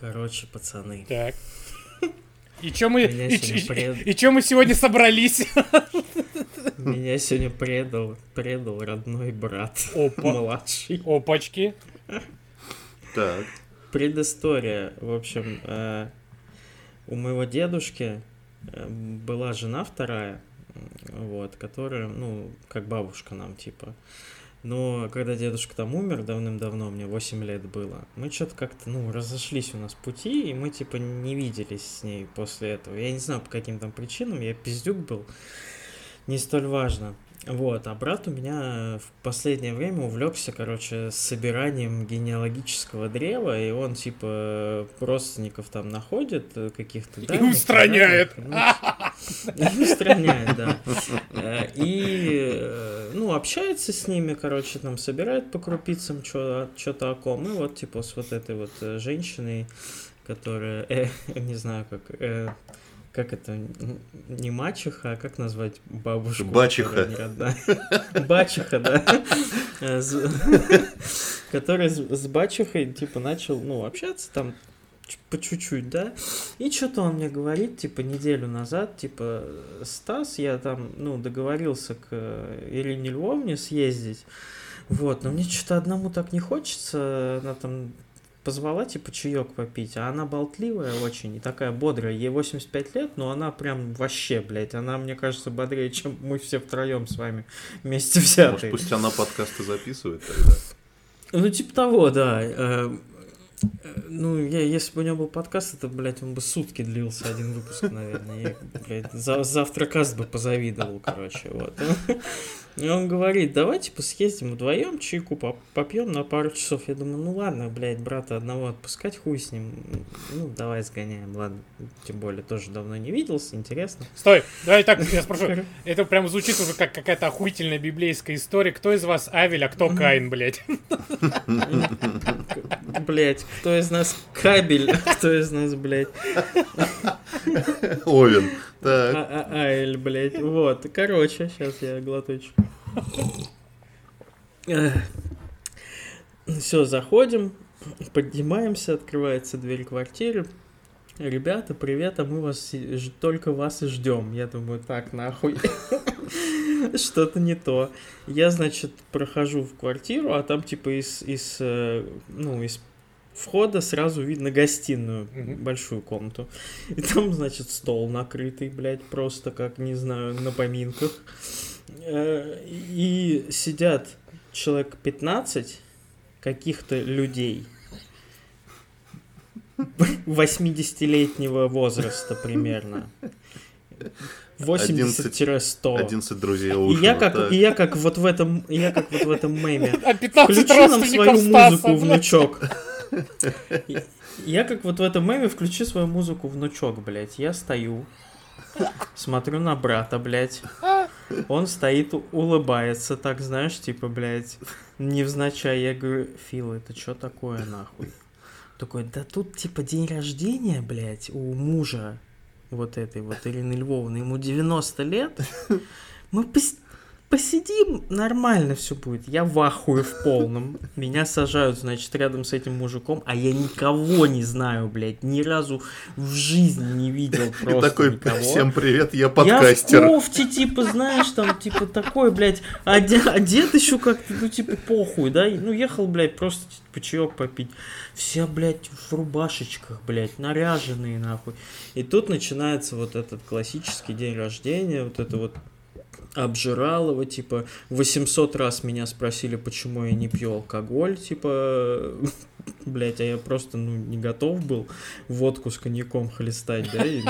Короче, пацаны. Так. И чё мы, и, пред- и чё мы сегодня собрались? Меня сегодня предал, предал родной брат. Опа. Младший. Опачки. Так. Предыстория. В общем, э, у моего дедушки э, была жена вторая, вот, которая, ну, как бабушка нам, типа. Но когда дедушка там умер давным-давно, мне 8 лет было, мы что-то как-то, ну, разошлись у нас пути, и мы, типа, не виделись с ней после этого. Я не знаю, по каким там причинам, я пиздюк был, не столь важно. Вот, а брат у меня в последнее время увлекся, короче, собиранием генеалогического древа, и он, типа, родственников там находит, э, каких-то И устраняет. и устраняет, да. Э, И, э, ну, общается с ними, короче, там, собирает по крупицам что-то о ком. И вот, типа, с вот этой вот женщиной, которая, э, не знаю, как... э, как это, не мачеха, а как назвать бабушку? Родная? Бачеха, да. Э, Который с бачехой, типа, начал, ну, общаться там по чуть-чуть, да. И что-то он мне говорит, типа, неделю назад, типа, Стас, я там, ну, договорился к э, Ирине Львовне съездить, вот, но мне что-то одному так не хочется, она там позвала, типа, чаек попить, а она болтливая очень и такая бодрая, ей 85 лет, но она прям вообще, блядь, она, мне кажется, бодрее, чем мы все втроем с вами вместе Может, взятые. пусть она подкасты записывает тогда. Ну, типа того, да. Э, э, Ну, я, если бы у него был подкаст, это, блядь, он бы сутки длился, один выпуск, наверное. Я, блядь, за, завтра каст бы позавидовал, короче, вот. И он говорит, давай, типа, съездим вдвоем, чайку поп- попьем на пару часов. Я думаю, ну ладно, блядь, брата одного отпускать, хуй с ним. Ну, давай сгоняем, ладно. Тем более, тоже давно не виделся, интересно. Стой, давай так, я спрошу. Это прям звучит уже как какая-то охуительная библейская история. Кто из вас Авель, а кто Каин, блядь? Блядь, кто из нас кабель, а кто из нас, блядь, Овен. Так. А- а- Айль, блядь. Вот, короче, сейчас я глоточек. Все, заходим, поднимаемся, открывается дверь квартиры. Ребята, привет, а мы вас только вас и ждем. Я думаю, так, нахуй. Что-то не то. Я, значит, прохожу в квартиру, а там типа из, из, э, ну, из входа сразу видно гостиную, Мгм. большую комнату. И там, значит, стол накрытый, блядь, просто как, не знаю, на поминках. Э, И сидят человек 15 каких-то людей 80-летнего возраста примерно. 80-100. 11 друзей И Оушена. я как, так. и я как вот в этом, я как вот в этом меме. А 15 Включи нам свою Стаса, музыку, блядь. внучок. Я как вот в этом меме включи свою музыку, внучок, блядь. Я стою, смотрю на брата, блядь. Он стоит, улыбается, так, знаешь, типа, блядь, невзначай. Я говорю, Фил, это что такое, нахуй? Такой, да тут, типа, день рождения, блядь, у мужа вот этой вот Ирины Львовны. Ему 90 лет. Мы пос- посидим, нормально все будет. Я в ахуе в полном. Меня сажают, значит, рядом с этим мужиком, а я никого не знаю, блядь. Ни разу в жизни не видел И просто такой, никого. всем привет, я Я в подкастер. кофте, типа, знаешь, там, типа, такой, блядь, одет, одет еще как-то, ну, типа, похуй, да, и, ну, ехал, блядь, просто, типа, чаек попить. Все, блядь, в рубашечках, блядь, наряженные, нахуй. И тут начинается вот этот классический день рождения, вот это вот обжиралово, типа, 800 раз меня спросили, почему я не пью алкоголь, типа, блять, а я просто, ну, не готов был водку с коньяком хлестать, да, и,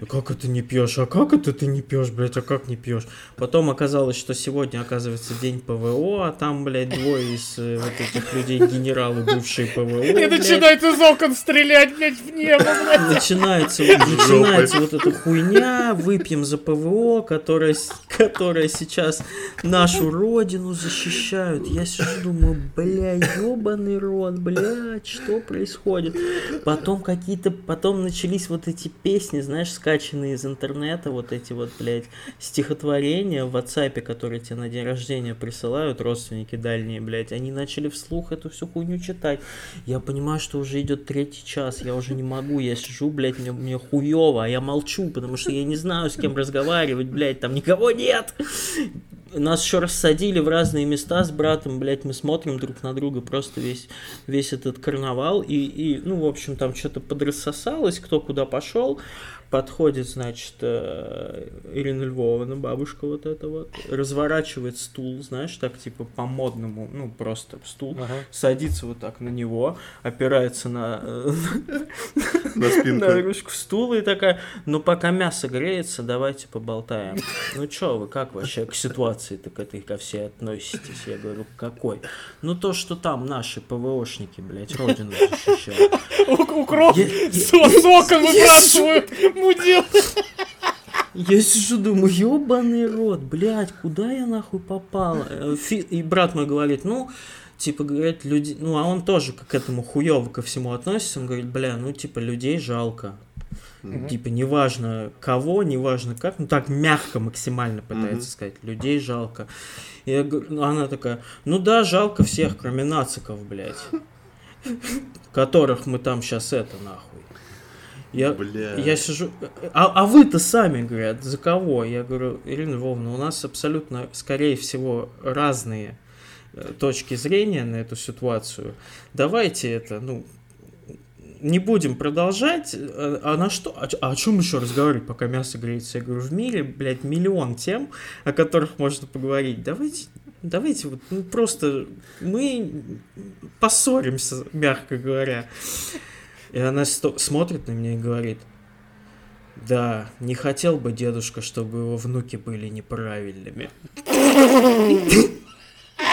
ну, как это не пьешь, а как это ты не пьешь, блять, а как не пьешь? Потом оказалось, что сегодня, оказывается, день ПВО, а там, блядь, двое из э, вот этих людей, генералы, бывшие ПВО, И блядь. начинает из окон стрелять, блядь, в небо, блядь. Начинается, начинается вот эта хуйня, выпьем за ПВО, которая, которая сейчас нашу родину защищают. Я сижу, думаю, бля, ебаный рот, блядь. Блядь, что происходит? Потом какие-то, потом начались вот эти песни, знаешь, скачанные из интернета, вот эти вот, блядь, стихотворения в WhatsApp, которые тебе на день рождения присылают, родственники дальние, блядь, они начали вслух эту всю хуйню читать. Я понимаю, что уже идет третий час, я уже не могу, я сижу, блядь, мне, мне хуево, а я молчу, потому что я не знаю, с кем разговаривать, блядь, там никого нет. Нас еще рассадили в разные места с братом, блядь, мы смотрим друг на друга просто весь, весь этот карнавал, и, и ну, в общем, там что-то подрассосалось, кто куда пошел, подходит, значит, э, Ирина Львовна, бабушка вот эта вот, разворачивает стул, знаешь, так типа по-модному, ну, просто стул, Ага. садится вот так на него, опирается на, э, На спинку. на ручку стула и такая, ну, пока мясо греется, давайте поболтаем. Ну, чё вы, как вообще к ситуации-то к этой ко всей относитесь? Я говорю, какой? Ну, то, что там наши ПВОшники, блядь, родину защищают. Укроп со соком выбрасывают мудил. Я сижу, думаю, ебаный рот, блядь, куда я нахуй попал? Э, И брат мой говорит, ну, типа, говорит, люди, ну, а он тоже к этому хуёво ко всему относится, он говорит, бля, ну, типа, людей жалко. Типа, неважно кого, неважно как, ну, так мягко максимально пытается Мгм. сказать, людей жалко. Я говорю, ну, она такая, ну да, жалко всех, кроме нациков, блядь, которых мы там сейчас это, нахуй. Я, Бля. я сижу, а, а вы-то сами, говорят, за кого? Я говорю, Ирина Львовна, у нас абсолютно, скорее всего, разные э, точки зрения на эту ситуацию. Давайте это, ну, не будем продолжать. А, а на что? А, а о чем еще разговаривать, пока мясо греется? Я говорю, в мире, блядь, миллион тем, о которых можно поговорить. Давайте, давайте вот, ну, просто мы поссоримся, мягко говоря. И она смотрит на меня и говорит, да, не хотел бы дедушка, чтобы его внуки были неправильными.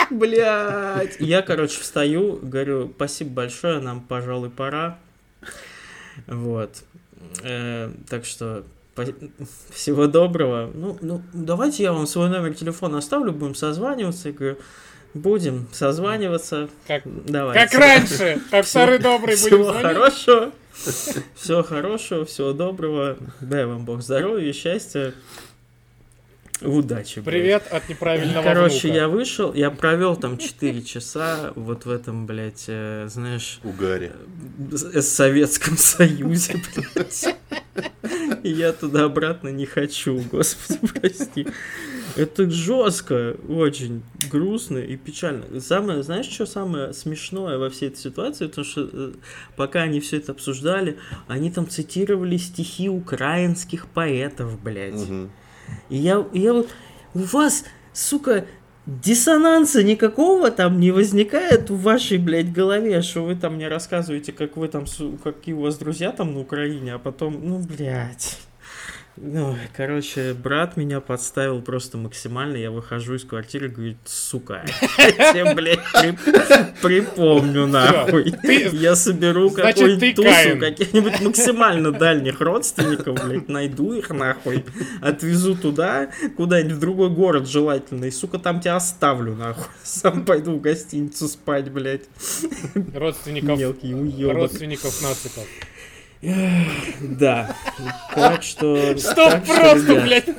Блять. Я, короче, встаю, говорю, спасибо большое, нам, пожалуй, пора. Вот. Э, так что всего доброго. Ну, ну, давайте я вам свой номер телефона оставлю, будем созваниваться. Я говорю, будем созваниваться. Как, Давайте. как раньше, как старый добрый будем Всего звонить. хорошего. Всего хорошего, всего доброго. Дай вам Бог здоровья, счастья. Удачи. блядь. Привет от неправильного Короче, внука. я вышел, я провел там 4 часа вот в этом, блядь, э, знаешь, Угаре. э, Советском Союзе, блядь. И я туда-обратно не хочу, господи, прости. Это жестко, очень грустно и печально. Самое, знаешь, что самое смешное во всей этой ситуации? Потому что э, пока они все это обсуждали, они там цитировали стихи украинских поэтов, блядь. Мгм. И я, и я вот, у вас, сука, диссонанса никакого там не возникает в вашей, блядь, голове, что вы там мне рассказываете, как вы там, какие у вас друзья там на Украине, а потом, ну, блядь. Ну, короче, брат меня подставил просто максимально. Я выхожу из квартиры и говорит, сука, я тебе, блядь, при- припомню, нахуй. Я соберу какую-нибудь тусу каких-нибудь максимально дальних родственников, блядь, найду их нахуй, отвезу туда, куда-нибудь в другой город желательно, и, сука, там тебя оставлю, нахуй. Сам пойду в гостиницу спать, блядь. Родственников, Мелкий уёбок. родственников нациков. Да. Так что... Что, просто, блядь.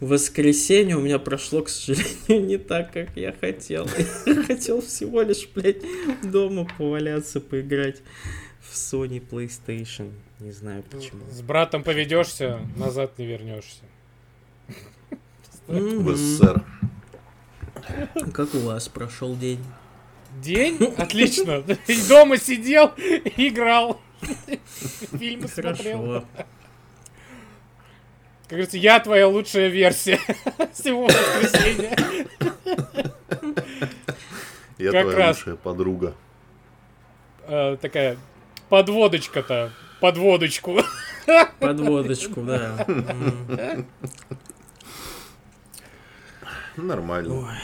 Воскресенье у меня прошло, к сожалению, не так, как я хотел. Я хотел всего лишь, блядь, дома поваляться, поиграть в Sony PlayStation. Не знаю почему. С братом поведешься, назад не вернешься. В. СССР. Как у вас прошел день? День? Отлично. И Дома сидел, играл. Фильмы смотрел. Хорошо. Как говорится, я твоя лучшая версия всего воскресенья. Я Как твоя раз. лучшая подруга. Э, Такая подводочка-то. Подводочку. Подводочку, да. Нормально. Ой.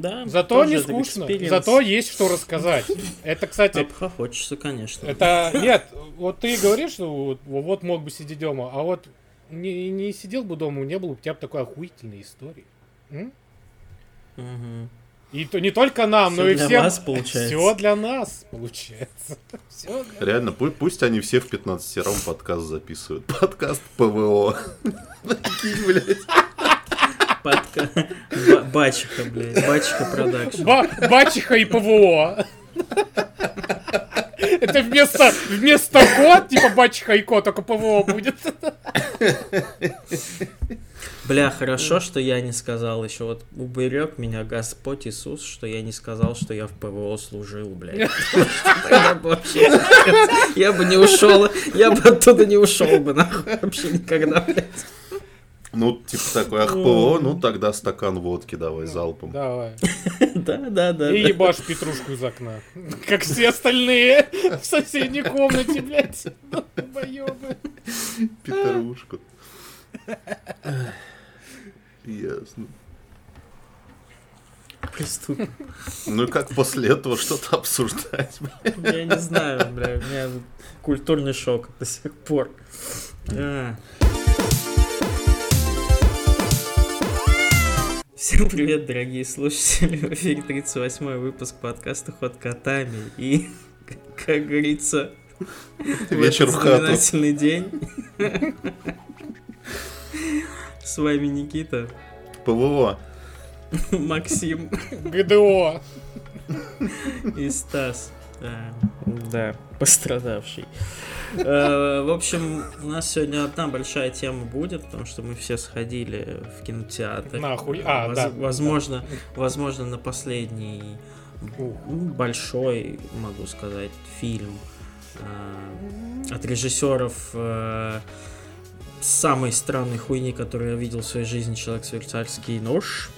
Да. Зато не скучно. experience. Зато есть что рассказать. Это, кстати, Обхохочется, конечно. это... Нет, вот ты говоришь, что вот, вот мог бы сидеть дома, а вот не, не сидел бы дома, не было бы у тебя бы такой охуительной истории. М? Мгм. И то не только нам, Всё но и для всем. получается. Все для нас получается. Всё для- Реально, пу- пусть они все в 15 рам подкаст записывают. Подкаст ПВО. Такие, блядь. Подка... Ба- Бачиха, блядь. Бачиха продакшн. Ба- Бачиха и ПВО. Это вместо, вместо кот, типа Бачиха и кот, только ПВО будет. Бля, хорошо, что я не сказал еще. Вот уберег меня Господь Иисус, что я не сказал, что я в ПВО служил, блядь. Я бы не ушел, я бы оттуда не ушел бы, нахуй, вообще никогда, блядь. Ну, типа такой, ах, ПВО, ну тогда стакан водки давай залпом. Давай. Да, да, да. И ебашь петрушку из окна. Как все остальные в соседней комнате, блядь. Долбоёбы. Петрушку. Ясно. Приступим. Ну и как после этого что-то обсуждать, блядь? Я не знаю, бля, у меня культурный шок до сих пор. А. Всем привет, дорогие слушатели. В эфире 38 выпуск подкаста «Ход котами». И, как говорится, Вечер в хату. день с вами Никита, ПВО. Максим ГДО. и Стас. Да, пострадавший. Э, В общем, у нас сегодня одна большая тема будет, потому что мы все сходили в кинотеатр. Нахуй. А, Воз- да. Возможно, возможно, на последний большой, могу сказать, фильм э, от режиссеров э, самой странной хуйни, которую я видел в своей жизни, человек швейцарский нож.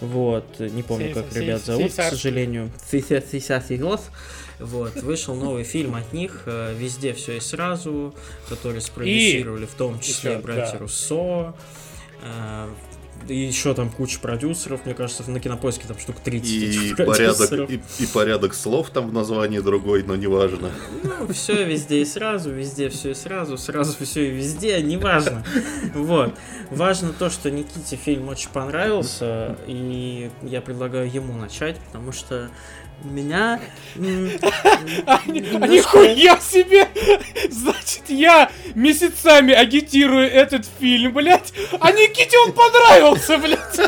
Вот, не помню, Си- как си- ребят зовут, к сожалению. Сисярский год. Вот, вышел новый фильм от них, э, везде все и сразу, который спродюсировали в том числе Ещё, братья да. Руссо. э, И еще там куча продюсеров, мне кажется, на кинопоиске там штук 30 И этих порядок, и, и порядок слов там в названии другой, но неважно. Ну, все везде и сразу, везде все и сразу, сразу все и везде, неважно. Вот. Важно то, что Никите фильм очень понравился, и я предлагаю ему начать, потому что меня... А немножко- нихуя себе! Значит, я месяцами агитирую этот фильм, блядь, а Никите он понравился, блядь!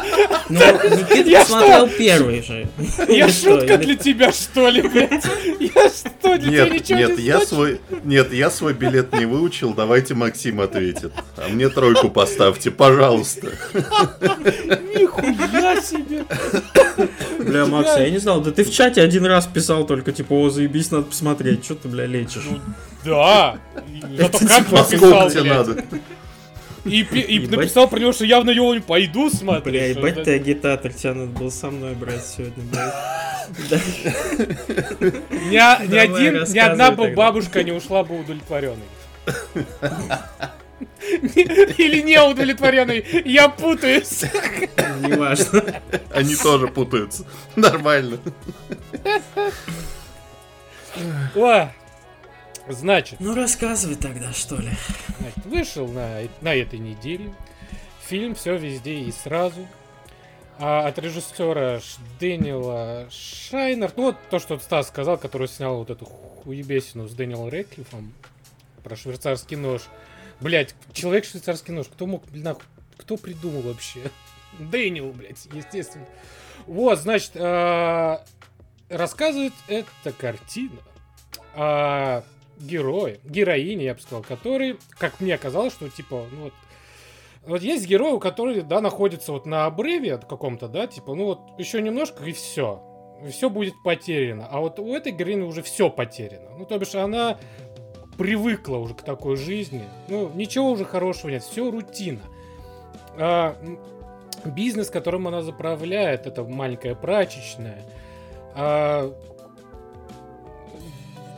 Ну, Никита Я посмотрел первый же. Я шутка для тебя, что ли, блядь? Я что, для тебя Нет, ничего нет, не я свой, нет, я свой билет не выучил, давайте Максим ответит. А мне тройку поставьте, пожалуйста. Нихуя себе! Бля, Макс, я не знал, да ты в чате один раз писал только, типа, о, заебись, надо посмотреть, что ты, бля, лечишь? Ну, Да! Зато как типа написал, тебе надо? И, и Ебать. написал про него, что я в него не пойду смотреть. Бля, ебать ты агитатор, тебя надо было со мной брать сегодня, блядь. Ни, одна бы бабушка не ушла бы удовлетворенной. Или не удовлетворенной. Я путаюсь. Неважно. Они тоже путаются. Нормально. О, Значит, Ну рассказывай тогда, что ли. значит, вышел на, на этой неделе фильм «Все везде и сразу». А от режиссера Дэниела Шайнер, ну вот то, что Стас сказал, который снял вот эту хуебесину с Дэниелом Рэдклиффом про швейцарский нож. Блять, человек швейцарский нож, кто мог, нахуй, кто придумал вообще? Дэниел, блять, естественно. Вот, значит, а, рассказывает эта картина о герое, героине, я бы сказал, который, как мне казалось, что типа, ну вот, вот есть герой, у который, да, находится вот на обрыве каком-то, да, типа, ну вот еще немножко и все. Все будет потеряно. А вот у этой героини уже все потеряно. Ну, то бишь, она привыкла уже к такой жизни. Ну, ничего уже хорошего нет, все рутина. А, бизнес, которым она заправляет, это маленькая прачечная. А,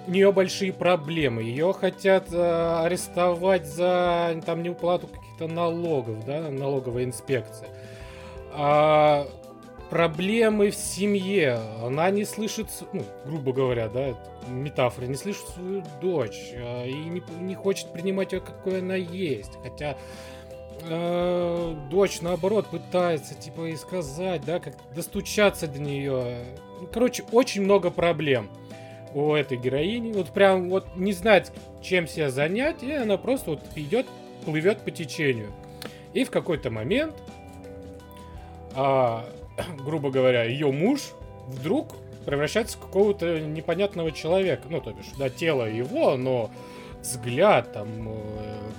у нее большие проблемы. Ее хотят э, арестовать за там неуплату каких-то налогов, да, налоговая инспекция. А, проблемы в семье. Она не слышит, ну, грубо говоря, да, это метафора, не слышит свою дочь э, и не, не хочет принимать ее, какой она есть. Хотя э, дочь, наоборот, пытается, типа, и сказать, да, как достучаться до нее. Короче, очень много проблем у этой героини. Вот прям вот не знает, чем себя занять, и она просто вот идет, плывет по течению. И в какой-то момент, а, грубо говоря, ее муж вдруг превращается в какого-то непонятного человека. Ну, то бишь, да, тело его, но взгляд, там, э,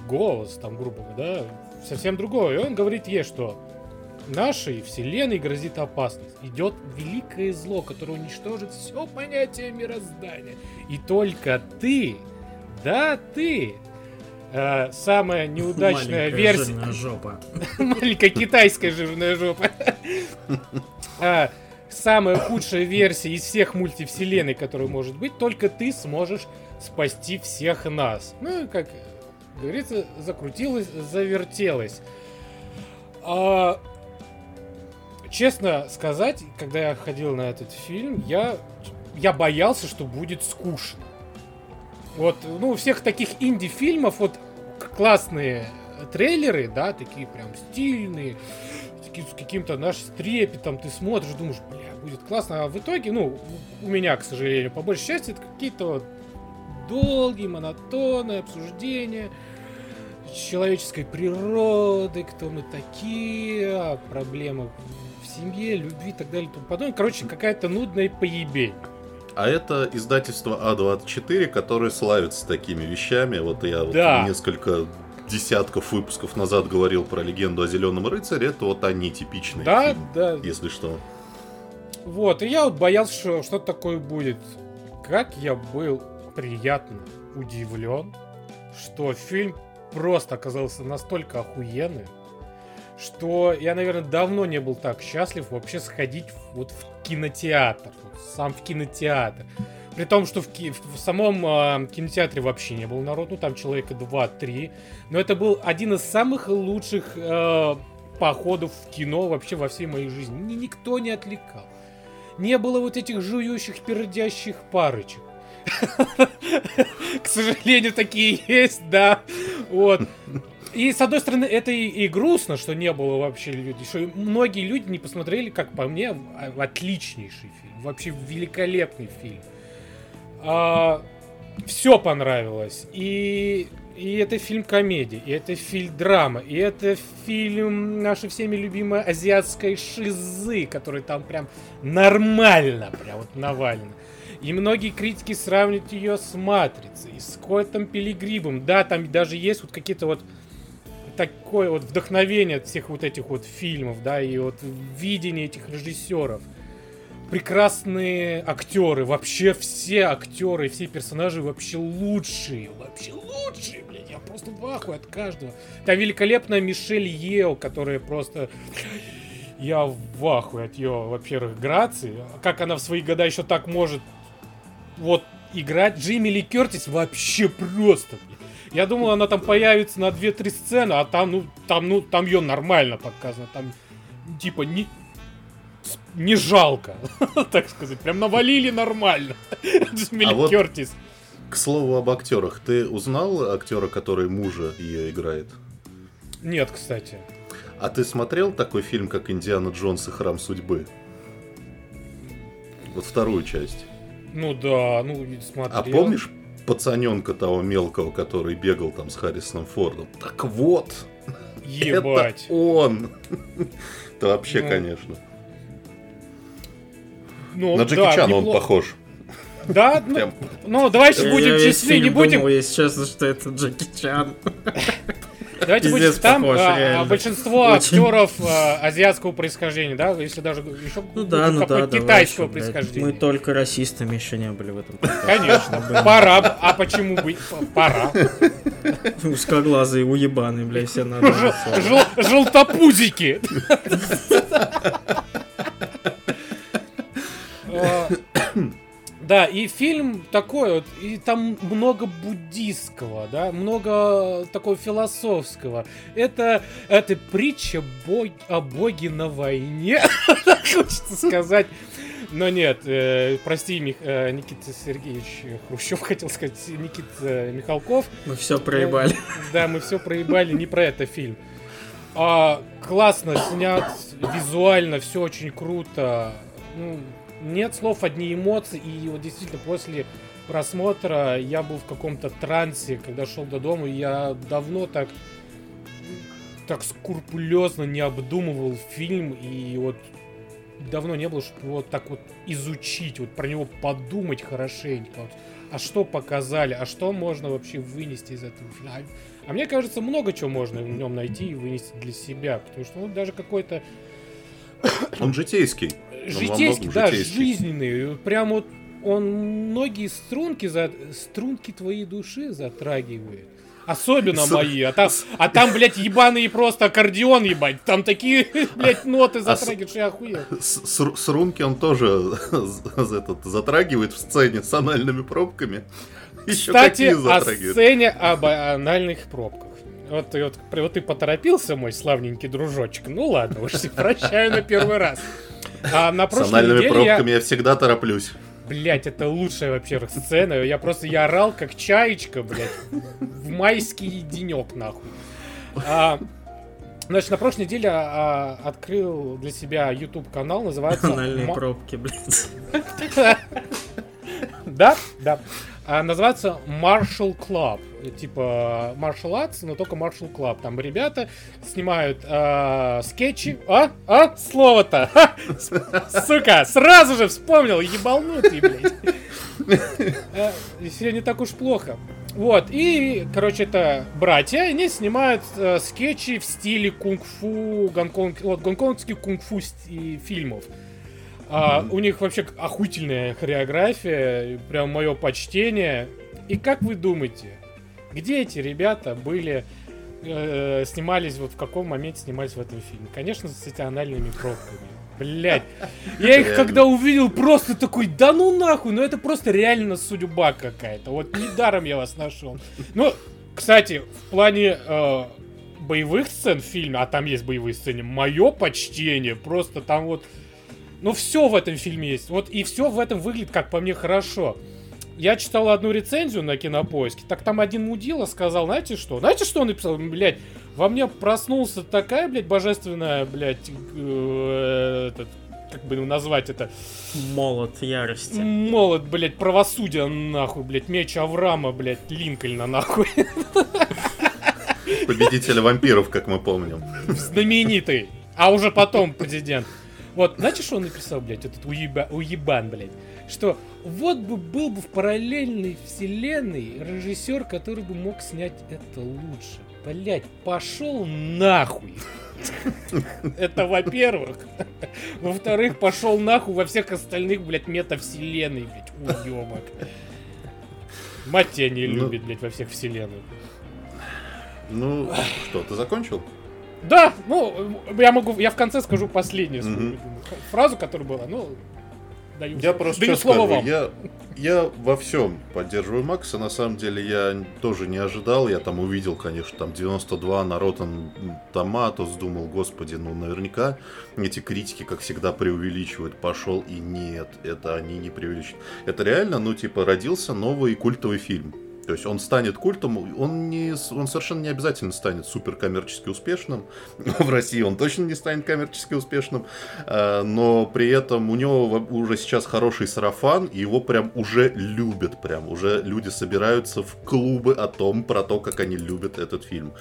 голос, там, грубо говоря, да, совсем другое. И он говорит ей, что нашей вселенной грозит опасность. Идет великое зло, которое уничтожит все понятие мироздания. И только ты, да, ты, э, самая неудачная Маленькая версия... жирная жопа. Маленькая китайская жирная жопа. А, Самая худшая версия из всех мультивселенной, которая может быть, только ты сможешь спасти всех нас. Ну, как говорится, закрутилось, завертелось. А, честно сказать, когда я ходил на этот фильм, я, я боялся, что будет скучно. Вот, ну, у всех таких инди-фильмов вот классные трейлеры, да, такие прям стильные, такие с каким-то, наш с трепетом ты смотришь, думаешь, бля, будет классно, а в итоге, ну, у меня, к сожалению, по большей части, это какие-то вот долгие, монотонные обсуждения человеческой природы, кто мы такие, а проблемы в семье, любви и так далее и подобное. Короче, какая-то нудная поебень. А это издательство А24, которое славится такими вещами. Вот я вот Да. несколько десятков выпусков назад говорил про легенду о Зеленом рыцаре. Это вот они типичные. Да, фильмы, да. Если что. Вот, и я вот боялся, что что-то такое будет. Как я был приятно удивлен, что фильм просто оказался настолько охуенный, что я, наверное, давно не был так счастлив вообще сходить вот в кинотеатр. Сам в кинотеатр. При том, что в, ки- в самом а, кинотеатре вообще не было народу, там человека 2-3. Но это был один из самых лучших э, походов в кино вообще во всей моей жизни. Ни никто не отвлекал. Не было вот этих жующих, пердящих парочек. К сожалению, такие есть, да. Вот. И, с одной стороны, это и, и грустно, что не было вообще людей, что многие люди не посмотрели, как по мне, а, отличнейший фильм, вообще великолепный фильм. все понравилось. И, и это фильм комедия, и это фильм драма, и это фильм нашей всеми любимой азиатской шизы, который там прям нормально, прям вот навалено. И многие критики сравнивают ее с Матрицей, с Коэтом Пилигримом. Да, там даже есть вот какие-то вот такое вот вдохновение от всех вот этих вот фильмов, да, и вот видение этих режиссеров. Прекрасные актеры, вообще все актеры, все персонажи вообще лучшие, вообще лучшие, блядь, я просто в ахуе от каждого. Там великолепная Мишель Ео, которая просто... Я в ахуе от ее, во-первых, грации. Как она в свои года еще так может вот играть. Джимми Ли Кертис вообще просто, блядь. Я думал, она там появится на 2-3 сцены, а там, ну, там, ну, там ее нормально показано. Там, типа, не, не жалко, так сказать. Прям навалили нормально. Джимми А вот- Кертис. К слову об актерах. Ты узнал актера, который мужа ее играет? Нет, кстати. А ты смотрел такой фильм, как Индиана Джонс и Храм судьбы? Вот вторую часть. Ну да, ну смотри. А помнишь пацаненка того мелкого, который бегал там с Харрисоном Фордом? Так вот, Ебать. это он. Это вообще, Ну, конечно. Ну, На Джеки да, Чана он неплохо. похож. Да, ну, ну давайте Я будем честны, не будем. думал, если честно, что это Джеки Чан. Давайте Пиздец будем там похож, а, а, большинство Очень. актеров а, азиатского происхождения, да, если даже еще Ну да, ну да, давай китайского блядь. происхождения. Мы только расистами еще не были в этом. Конечно, пора. А почему? П- Пора. Узкоглазые уебаны, блядь, все надо. Жел- Желтопузики. Да, и фильм такой вот, и там много буддийского, да, много такого философского. Это, это притча бог- о боге на войне, хочется сказать. Но нет, э, прости, Мих- э, Никита Сергеевич Хрущев, хотел сказать, Никита Михалков. Мы все проебали. Да, мы все проебали, не про это фильм. А, классно снят, визуально все очень круто. Ну, нет слов, одни эмоции. И вот действительно после просмотра я был в каком-то трансе, когда шел до дома. И я давно так так скрупулезно не обдумывал фильм и вот давно не было, чтобы вот так вот изучить, вот про него подумать хорошенько. Вот, а что показали, а что можно вообще вынести из этого фильма. А, а мне кажется, много чего можно в нем найти и вынести для себя, потому что он даже какой-то... Он житейский. Житейский, да, житейский. жизненный. Прям вот он многие струнки, за... струнки твоей души затрагивает. Особенно мои. А там, а там, блядь, ебаный просто аккордеон, ебать. Там такие, блядь, ноты затрагиваешь, я охуел. С, с рунки он тоже этот, затрагивает в сцене с анальными пробками. Еще Кстати, о сцене об анальных пробках. Вот, вот, вот ты поторопился, мой славненький дружочек. Ну ладно, уж прощаю на первый раз. А на прошлой С анальными пробками я... я всегда тороплюсь. Блять, это лучшая вообще сцена. Я просто, я орал как чаечка, блядь, в майский денек, нахуй. А, значит, на прошлой неделе а, открыл для себя YouTube канал, называется... Анальные Ма... пробки, блядь. Да, да. А, называется Marshall Club. Типа Martial Arts, но только Marshall Club. Там ребята снимают э, скетчи. А? А? Слово-то! Сука, сразу же вспомнил, ебалнутый, блядь. Э, все не так уж плохо. Вот, и, короче, это братья, они снимают э, скетчи в стиле кунг-фу, гонконг, вот, гонконгских кунг-фу фильмов. А, у них вообще охуительная хореография, прям мое почтение. И как вы думаете, где эти ребята были, э, снимались, вот в каком моменте снимались в этом фильме? Конечно, с этими анальными пробками. Блять. Я их когда увидел, просто такой, да ну нахуй, ну это просто реально судьба какая-то. Вот недаром я вас нашел. Ну, кстати, в плане э, боевых сцен в фильме, а там есть боевые сцены, мое почтение, просто там вот ну, все в этом фильме есть. Вот и все в этом выглядит, как по мне, хорошо. Я читал одну рецензию на кинопоиске, так там один мудила сказал, знаете что? Знаете, что он написал? Блять, во мне проснулся такая, блядь, божественная, блядь, э, этот, как бы назвать это? Молот ярости. Молот, блядь, правосудия, нахуй, блядь, меч Авраама, блядь, Линкольна, нахуй. Победителя вампиров, как мы помним. Знаменитый. А уже потом президент. Вот, знаете, что он написал, блядь, этот уеба, уебан, блядь? Что вот бы был бы в параллельной вселенной режиссер, который бы мог снять это лучше. Блять, пошел нахуй. Это во-первых. Во-вторых, пошел нахуй во всех остальных, блядь, метавселенной, блядь, уебок. Мать тебя не ну. любит, блядь, во всех вселенных. Ну, что, ты закончил? Да, ну, я могу, я в конце скажу последнюю свою фразу, которая была, ну, даю, я просто даю слово скажу, вам. Я, я во всем поддерживаю Макса, на самом деле я тоже не ожидал, я там увидел, конечно, там 92 на Rotten Tomatoes, думал, господи, ну наверняка эти критики, как всегда, преувеличивают, пошел, и нет, это они не преувеличивают. Это реально, ну, типа, родился новый культовый фильм то есть он станет культом, он, не, он совершенно не обязательно станет супер коммерчески успешным. В России он точно не станет коммерчески успешным, а, но при этом у него уже сейчас хороший сарафан, и его прям уже любят, прям уже люди собираются в клубы о том, про то, как они любят этот фильм.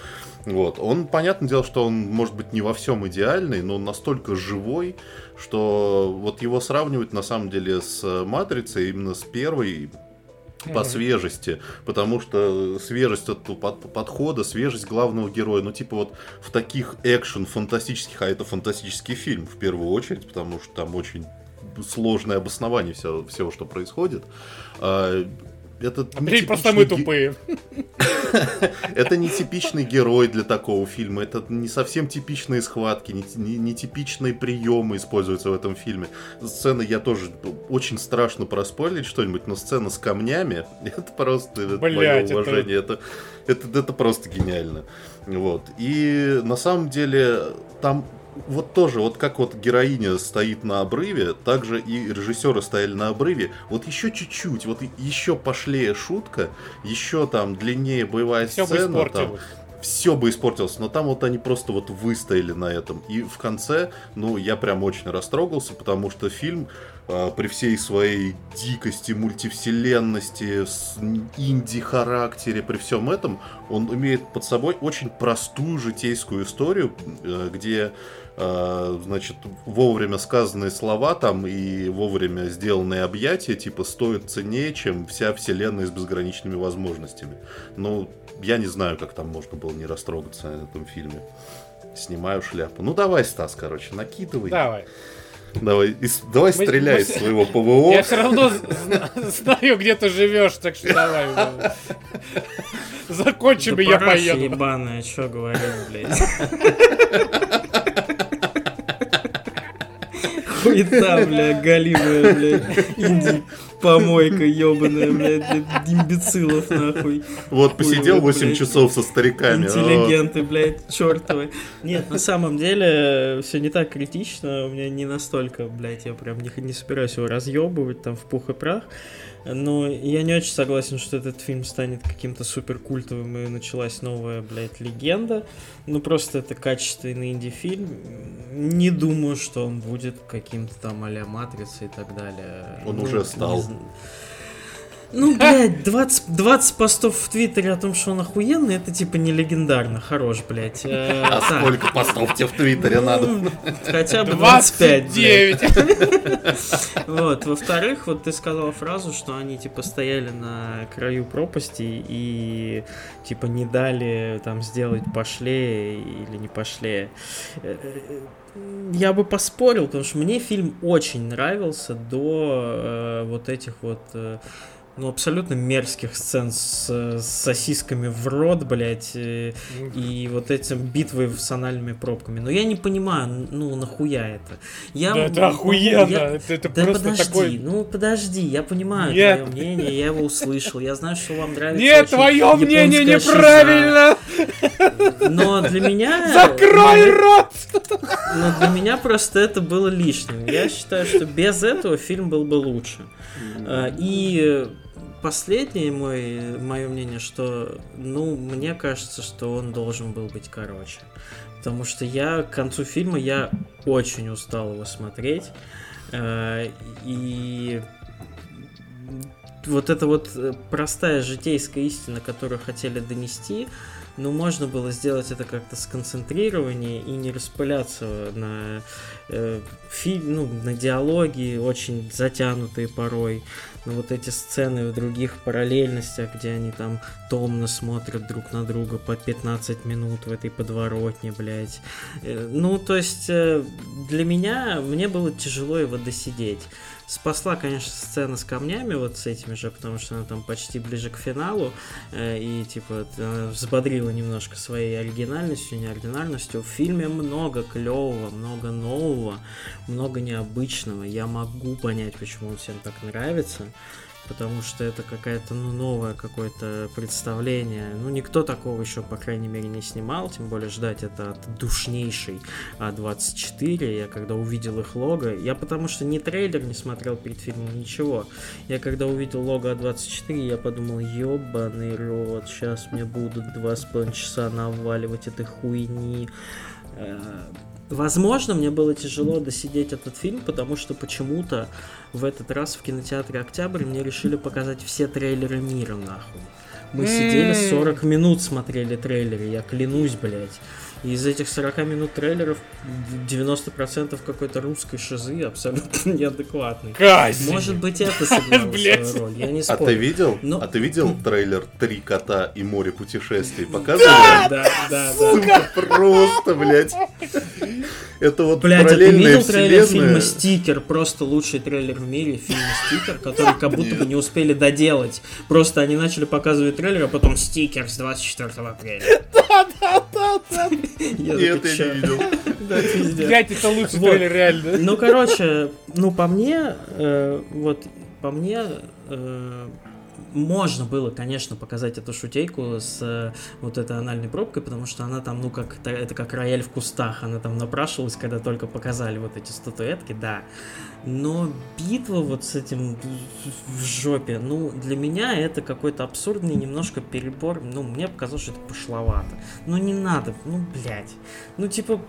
Вот. Он, понятное дело, что он может быть не во всем идеальный, но настолько живой, что вот его сравнивать на самом деле с Матрицей, именно с первой, по свежести, потому что свежесть от под, подхода, свежесть главного героя, ну типа вот в таких экшен фантастических, а это фантастический фильм в первую очередь, потому что там очень сложное обоснование всего, всего что происходит. Это Андрей, просто мы тупые. Это не типичный герой для такого фильма, это не совсем типичные схватки, не, не, не типичные приемы используются в этом фильме. Сцены я тоже очень страшно проспойлить что-нибудь, но сцена с камнями, это просто мое уважение, это, это просто гениально. Вот. И на самом деле там вот тоже, вот как вот героиня стоит на обрыве, так же и режиссеры стояли на обрыве. Вот еще чуть-чуть, вот еще пошлее шутка, еще там длиннее боевая Все сцена. Там, все бы испортилось. Но там вот они просто вот выстояли на этом. И в конце, ну, я прям очень растрогался, потому что фильм э, при всей своей дикости, мультивселенности, инди-характере, при всем этом, он имеет под собой очень простую житейскую историю, э, где значит, вовремя сказанные слова там и вовремя сделанные объятия, типа, стоят ценнее, чем вся вселенная с безграничными возможностями. Ну, я не знаю, как там можно было не растрогаться на этом фильме. Снимаю шляпу. Ну давай, Стас, короче, накидывай. Давай. Давай, из, давай мы, стреляй мы, из своего ПВО. Я все равно знаю, где ты живешь, так что давай. Закончим, и я поеду. ебаная, что говорить, блядь. Хуета, бля, галимая, блядь, инди помойка ебаная, блядь, имбецилов, нахуй. Вот посидел 8 часов со стариками. Интеллигенты, блядь, чертовы. Нет, на самом деле все не так критично, у меня не настолько, блядь, я прям не, не собираюсь его разъебывать там в пух и прах. Но я не очень согласен, что этот фильм станет каким-то супер культовым и началась новая, блядь, легенда. Ну просто это качественный инди-фильм. Не думаю, что он будет каким-то там а-ля Матрица и так далее. Он ну, уже стал. Не... Ну, блядь, 20, 20 постов в Твиттере о том, что он охуенный, это типа не легендарно. Хорош, блядь. Э, а так. сколько постов тебе в Твиттере ну, надо? Хотя бы 25. 29. Вот. Во-вторых, вот ты сказал фразу, что они типа стояли на краю пропасти и типа не дали там сделать пошлее или не пошлее. Э, э, я бы поспорил, потому что мне фильм очень нравился до э, вот этих вот э, ну, абсолютно мерзких сцен с, с сосисками в рот, блядь, и, и вот этим битвой с анальными пробками. Но я не понимаю, ну, нахуя это? Я, да это охуенно, я, это, это да просто подожди, такой... ну, подожди, я понимаю Нет. твое мнение, я его услышал, я знаю, что вам нравится Нет, твое мнение неправильно! Но для меня... Закрой рот! Но для меня просто это было лишним. Я считаю, что без этого фильм был бы лучше. А, и последнее мой, мое мнение, что, ну, мне кажется, что он должен был быть короче. Потому что я к концу фильма я очень устал его смотреть. Э, и вот эта вот э, простая житейская истина, которую хотели донести, ну, можно было сделать это как-то сконцентрированнее и не распыляться на э, фильм, ну, на диалоги, очень затянутые порой, на вот эти сцены в других параллельностях, где они там томно смотрят друг на друга по 15 минут в этой подворотне, блядь. Э, ну, то есть, э, для меня, мне было тяжело его досидеть. Спасла, конечно, сцена с камнями вот с этими же, потому что она там почти ближе к финалу, э, и типа взбодрила немножко своей оригинальностью, неординарностью. В фильме много клевого, много нового, много необычного. Я могу понять, почему он всем так нравится потому что это какая-то ну, новое какое-то представление. Ну, никто такого еще, по крайней мере, не снимал, тем более ждать это от душнейшей А24. Я когда увидел их лого, я потому что ни трейлер не смотрел перед фильмом, ничего. Я когда увидел лого А24, я подумал, ебаный рот, сейчас мне будут два с половиной часа наваливать этой хуйни. Возможно, мне было тяжело досидеть этот фильм, потому что почему-то в этот раз в кинотеатре Октябрь мне решили показать все трейлеры мира, нахуй. Мы сидели 40 минут смотрели трейлеры, я клянусь, блядь. Из этих 40 минут трейлеров 90% какой-то русской шизы абсолютно неадекватный. Казнь. Может быть, это сыграло свою роль, я не спорю. А ты видел? Но... А ты видел трейлер «Три кота и море путешествий»? Показывали? Да, да, да. Сука, просто, блядь. Это вот Блядь, а ты видел трейлер фильма «Стикер»? Просто лучший трейлер в мире фильма «Стикер», который как будто бы не успели доделать. Просто они начали показывать трейлер, а потом «Стикер» с 24 апреля. Да, да, да, да. Я Нет, я не видел. Да, Блять, это лучший трейлер, реально. Ну, короче, ну, по мне, э, вот, по мне, э, можно было, конечно, показать эту шутейку с э, вот этой анальной пробкой, потому что она там, ну, как это, как рояль в кустах, она там напрашивалась, когда только показали вот эти статуэтки, да. Но битва вот с этим в жопе, ну, для меня это какой-то абсурдный немножко перебор, ну, мне показалось, что это пошловато. Ну, не надо, ну, блядь. Ну, типа,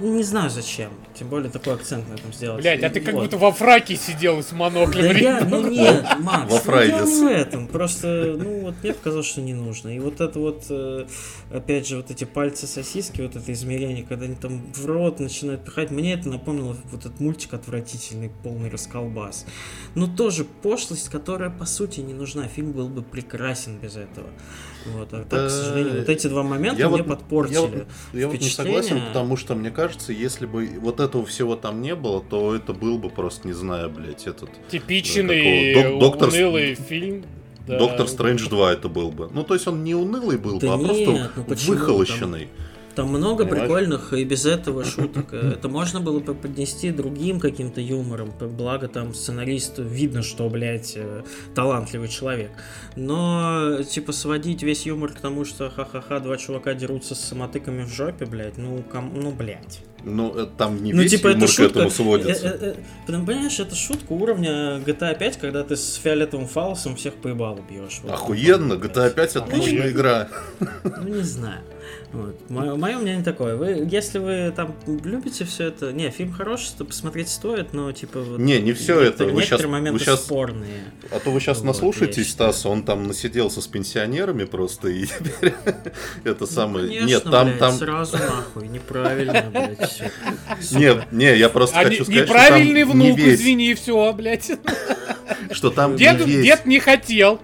не знаю зачем. Тем более такой акцент на этом сделать. Блять, а ты как будто во фраке сидел с моноклем. Да я, ну нет, Макс, во ну, я в этом. Просто, ну вот мне показалось, что не нужно. И вот это вот, э, опять же, вот эти пальцы сосиски, вот это измерение, когда они там в рот начинают пихать, мне это напомнило вот этот мультик отвратительный, полный расколбас. Но тоже пошлость, которая по сути не нужна. Фильм был бы прекрасен без этого. Вот, а так, к сожалению, вот эти два момента я мне вот, подпортили. Я, вот, я вот не согласен, потому что мне кажется, если бы вот этого всего там не было, то это был бы просто, не знаю, блядь, этот... Типичный да, доктор, унылый фильм. Да. Доктор Стрэндж 2 это был бы. Ну, то есть он не унылый был да бы, а нет, просто ну, выхолощенный. Там... Там много Понимаешь? прикольных и без этого шуток. Это можно было бы поднести другим каким-то юмором. Благо там сценарист видно, что, блядь, э, талантливый человек. Но, типа, сводить весь юмор к тому, что ха-ха-ха, два чувака дерутся с самотыками в жопе, блядь, ну, ком... ну, блядь. Ну, э, там не ну, весь типа, юмор шутка, к этому сводится. Э, э, э, понимаешь, это шутка уровня GTA 5, когда ты с фиолетовым фалосом всех поебал бьешь. Вот, Охуенно, GTA 5 отличная игра. Ну, не знаю. Вот. Мое, мое мнение такое. Вы, если вы там любите все это, не, фильм хороший, то посмотреть стоит, но типа вот, не, не все это. Вы сейчас, моменты вы сейчас, спорные. А то вы сейчас вот, наслушаетесь, Стас, он там насиделся с пенсионерами просто и теперь это ну, самое. Нет, там там сразу нахуй неправильно, блядь. Нет, не, я просто хочу сказать, неправильный внук, извини, все, блядь. Что там дед, дед не хотел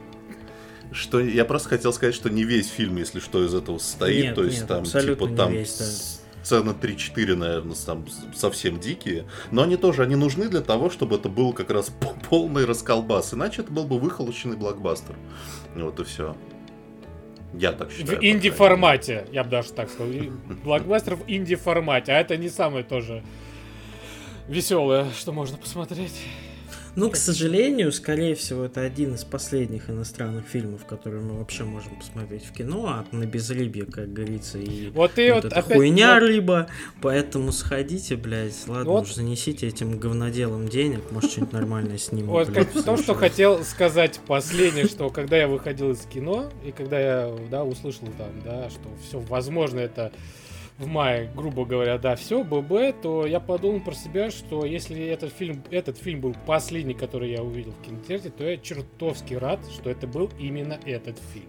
что я просто хотел сказать, что не весь фильм, если что, из этого состоит. Нет, то есть нет, там, типа, там весь, да. сцены 3-4, наверное, там совсем дикие. Но они тоже, они нужны для того, чтобы это был как раз полный расколбас. Иначе это был бы выхолощенный блокбастер. Вот и все. Я так считаю. В инди-формате, я бы даже так сказал. Блокбастер в инди-формате. А это не самое тоже веселое, что можно посмотреть. Ну, к сожалению, скорее всего, это один из последних иностранных фильмов, которые мы вообще можем посмотреть в кино, а на безрыбье, как говорится, и вот, и вот, вот опять, хуйня вот... рыба, поэтому сходите, блядь, ладно вот. уж занесите этим говноделом денег, может что-нибудь нормальное снимем. Вот как в том, что хотел сказать последнее, что когда я выходил из кино, и когда я, да, услышал там, да, что все, возможно, это в мае, грубо говоря, да, все, ББ, то я подумал про себя, что если этот фильм, этот фильм был последний, который я увидел в кинотеатре, то я чертовски рад, что это был именно этот фильм.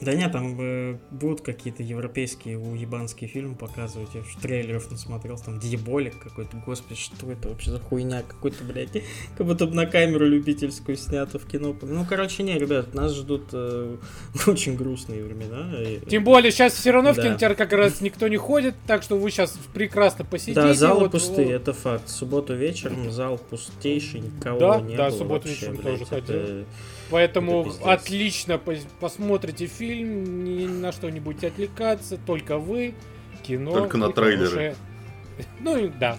Да нет, там э, будут какие-то европейские уебанские фильмы показывать. Я трейлеров насмотрелся, там Диеболик какой-то, господи, что это вообще за хуйня какой-то, блядь, как будто бы на камеру любительскую снято в кино. Ну, короче, не, ребят, нас ждут э, очень грустные времена. Тем более, сейчас все равно да. в кинотеатр как раз никто не ходит, так что вы сейчас прекрасно посидите. Да, залы вот, пустые, вот. это факт. Субботу вечером зал пустейший, никого да, не да, было Да, субботу вечером тоже ходил. Это... Поэтому отлично посмотрите фильм, ни на что не будете отвлекаться, только вы, кино. Только на трейлеры. Ну да.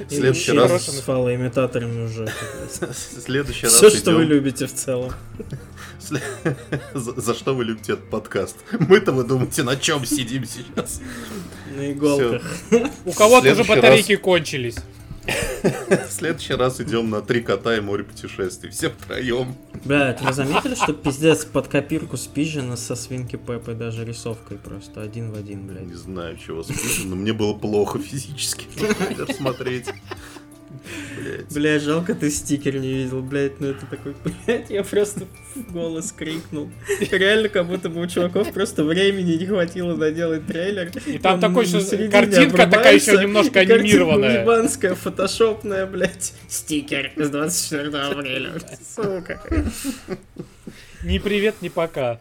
В следующий раз с фалоимитаторами уже. Следующий раз. Все, что вы любите в целом. За что вы любите этот подкаст? Мы-то вы думаете, на чем сидим сейчас? На иголках. У кого-то уже батарейки кончились. В следующий раз идем на три кота и море путешествий. Все втроем. Бля, вы заметили, что пиздец под копирку спижено со свинки Пеппой даже рисовкой просто один в один, блядь. Не знаю, чего спижено, но мне было плохо физически смотреть. Блять. Бля, жалко ты стикер не видел, блять, ну это такой, блять, я просто в голос крикнул. Реально, как будто бы у чуваков просто времени не хватило доделать трейлер. И там, там такой же картинка такая еще немножко анимированная. Ебанская, фотошопная, блять, стикер с 24 апреля. Сука. Ни привет, ни пока.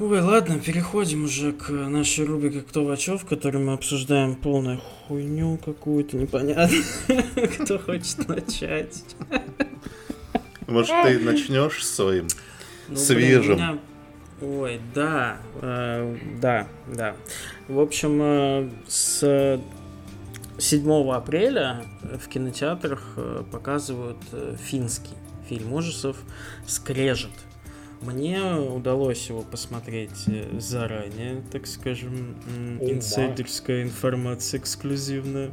Ой, ладно, переходим уже к нашей рубрике «Кто вачов», в которой мы обсуждаем полную хуйню какую-то непонятную. Кто хочет начать? Может, ты начнешь своим ну, свежим? Ой, да, э, да, да. В общем, э, с 7 апреля в кинотеатрах э, показывают финский фильм ужасов «Скрежет». Мне удалось его посмотреть э, заранее, так скажем, инсайдерская информация эксклюзивная.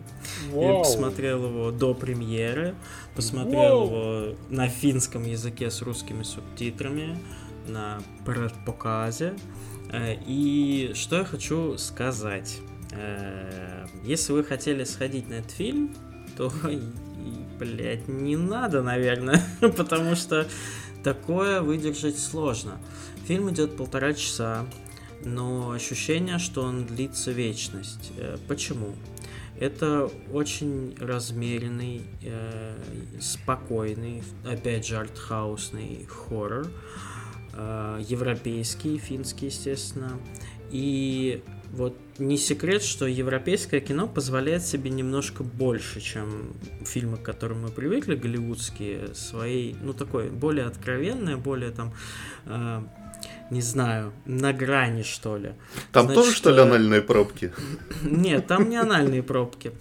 Wow. Я посмотрел его до премьеры, посмотрел wow. его на финском языке с русскими субтитрами, на показе. Э, и что я хочу сказать. Э, если вы хотели сходить на этот фильм, то, блядь, не надо, наверное, потому что Такое выдержать сложно. Фильм идет полтора часа, но ощущение, что он длится вечность. Э, почему? Это очень размеренный, э, спокойный, опять же, артхаусный хоррор. Э, европейский, финский, естественно. И вот не секрет, что европейское кино позволяет себе немножко больше, чем фильмы, к которым мы привыкли, голливудские, свои, ну, такой, более откровенное, более там, э, не знаю, на грани, что ли. Там значит, тоже, что ли, э, анальные пробки? Нет, там не анальные пробки.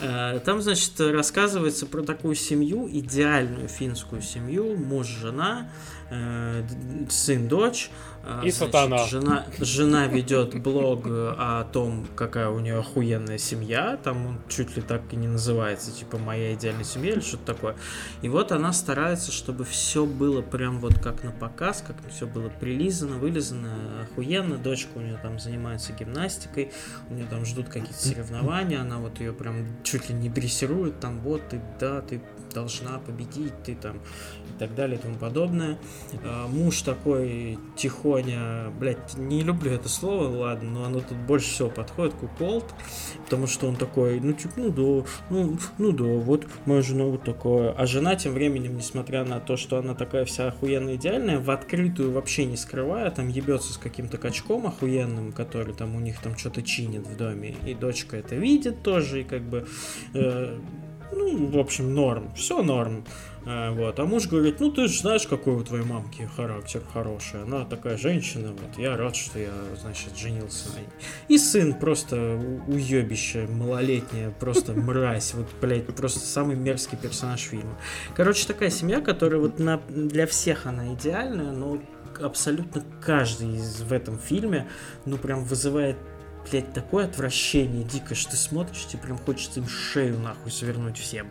Э, там, значит, рассказывается про такую семью, идеальную финскую семью, муж, жена, э, сын, дочь, а, и Значит, сатана. Жена, жена ведет блог о том, какая у нее охуенная семья. Там он чуть ли так и не называется, типа моя идеальная семья или что-то такое. И вот она старается, чтобы все было прям вот как на показ, как все было прилизано, вылизано, охуенно. Дочка у нее там занимается гимнастикой, у нее там ждут какие-то соревнования, она вот ее прям чуть ли не дрессирует, там вот ты, да, ты должна победить, ты там и так далее и тому подобное. А, муж такой тихоня, блядь, не люблю это слово, ладно, но оно тут больше всего подходит, куколд, потому что он такой, ну типа, ну да, ну, ну да, вот моя жена вот такое. А жена тем временем, несмотря на то, что она такая вся охуенно идеальная, в открытую вообще не скрывая, там ебется с каким-то качком охуенным, который там у них там что-то чинит в доме, и дочка это видит тоже, и как бы э, ну, в общем, норм, все норм. А, вот. А муж говорит, ну ты же знаешь, какой у твоей мамки характер хороший. Она такая женщина, вот я рад, что я, значит, женился на ней. И сын просто уебище малолетняя, просто мразь, вот, блядь, просто самый мерзкий персонаж фильма. Короче, такая семья, которая вот на, для всех она идеальная, но абсолютно каждый из, в этом фильме, ну, прям вызывает блядь, такое отвращение дикое, что ты смотришь, тебе прям хочется им шею нахуй свернуть всем.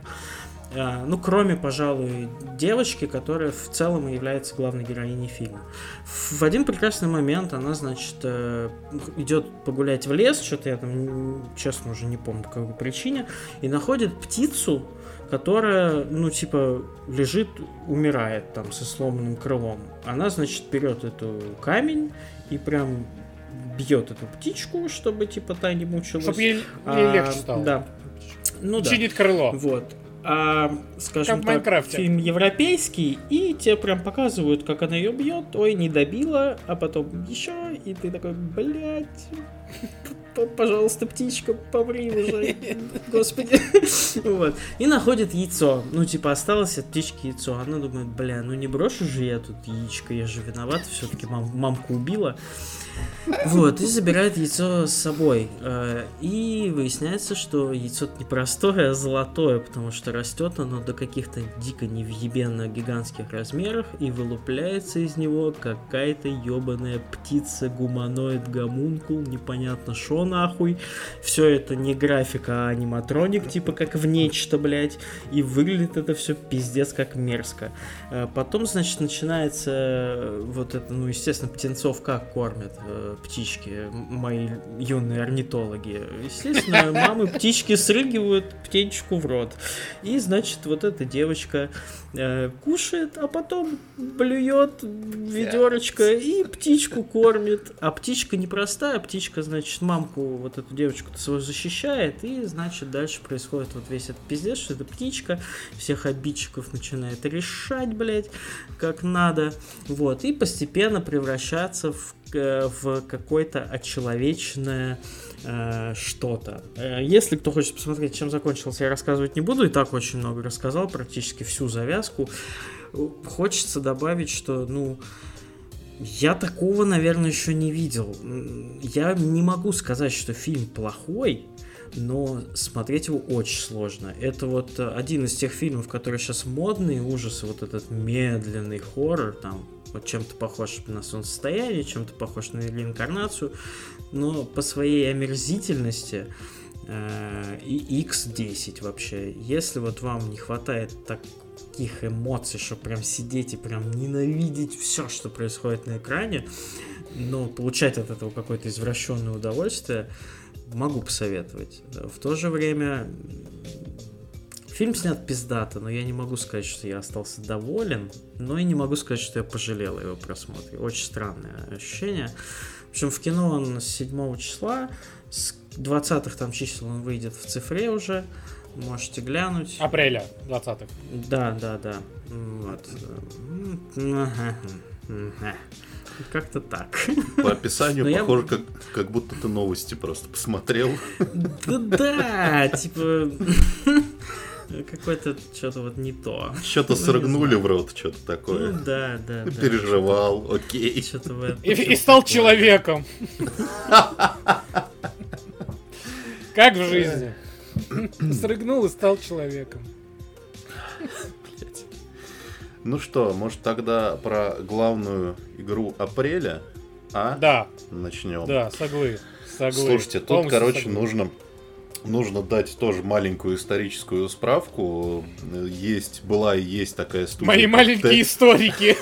А, ну, кроме, пожалуй, девочки, которая в целом является главной героиней фильма. В один прекрасный момент она, значит, э, идет погулять в лес, что-то я там, честно, уже не помню по какой причине, и находит птицу, которая, ну, типа, лежит, умирает там со сломанным крылом. Она, значит, берет эту камень и прям бьет эту птичку, чтобы типа та не мучилась. Чтобы ей, а, легче стало. Да. Ну Чинит да. крыло. Вот. А, скажем как так, фильм европейский, и тебе прям показывают, как она ее бьет, ой, не добила, а потом еще, и ты такой, блядь, пожалуйста, птичка, помри уже, господи. вот. И находит яйцо. Ну, типа, осталось от птички яйцо. Она думает, бля, ну не брошу же я тут яичко, я же виноват, все-таки мам мамку убила. Вот, и забирает яйцо с собой. Э, и выясняется, что яйцо не простое, а золотое, потому что растет оно до каких-то дико невъебенно гигантских размеров, и вылупляется из него какая-то ебаная птица, гуманоид, гомункул, непонятно что нахуй. Все это не графика, а аниматроник, типа как в нечто, блядь. И выглядит это все пиздец как мерзко. Э, потом, значит, начинается э, вот это, ну, естественно, птенцов как кормят э, птички, мои юные орнитологи. Естественно, мамы птички срыгивают птенчику в рот. И, значит, вот эта девочка э, кушает, а потом блюет ведерочко и птичку кормит. А птичка непростая, птичка, значит, мамку, вот эту девочку свою защищает, и, значит, дальше происходит вот весь этот пиздец, что эта птичка всех обидчиков начинает решать, блядь, как надо, вот, и постепенно превращаться в в какое-то очеловечное э, что-то. Э, если кто хочет посмотреть, чем закончился, я рассказывать не буду, и так очень много рассказал, практически всю завязку. Хочется добавить, что, ну, я такого, наверное, еще не видел. Я не могу сказать, что фильм плохой, но смотреть его очень сложно. Это вот э, один из тех фильмов, которые сейчас модные, ужасы, вот этот медленный хоррор, там, вот чем-то похож на солнцестояние, чем-то похож на реинкарнацию, но по своей омерзительности э, и X10 вообще. Если вот вам не хватает таких эмоций, что прям сидеть и прям ненавидеть все, что происходит на экране, но получать от этого какое-то извращенное удовольствие, могу посоветовать. В то же время фильм снят пиздато, но я не могу сказать, что я остался доволен, но и не могу сказать, что я пожалел о его просмотре. Очень странное ощущение. В общем, в кино он с 7 числа, с 20-х там чисел он выйдет в цифре уже, можете глянуть. Апреля 20-х. Да, да, да. Вот. Как-то так. По описанию Но похоже, я... как, как будто ты новости просто посмотрел. Да, да, типа... Какое-то что-то вот не то. Что-то ну, срыгнули в рот, что-то такое. Ну, да, да. Ты да, переживал, окей. Что-то в этом, и, и стал такое. человеком. Как в жизни. Срыгнул и стал человеком. Ну что, может тогда про главную игру апреля, а? Да. Начнем. Да, соглы. соглы. Слушайте, тут, Полностью короче, соглы. нужно нужно дать тоже маленькую историческую справку. Есть, была и есть такая студия. Мои маленькие историки.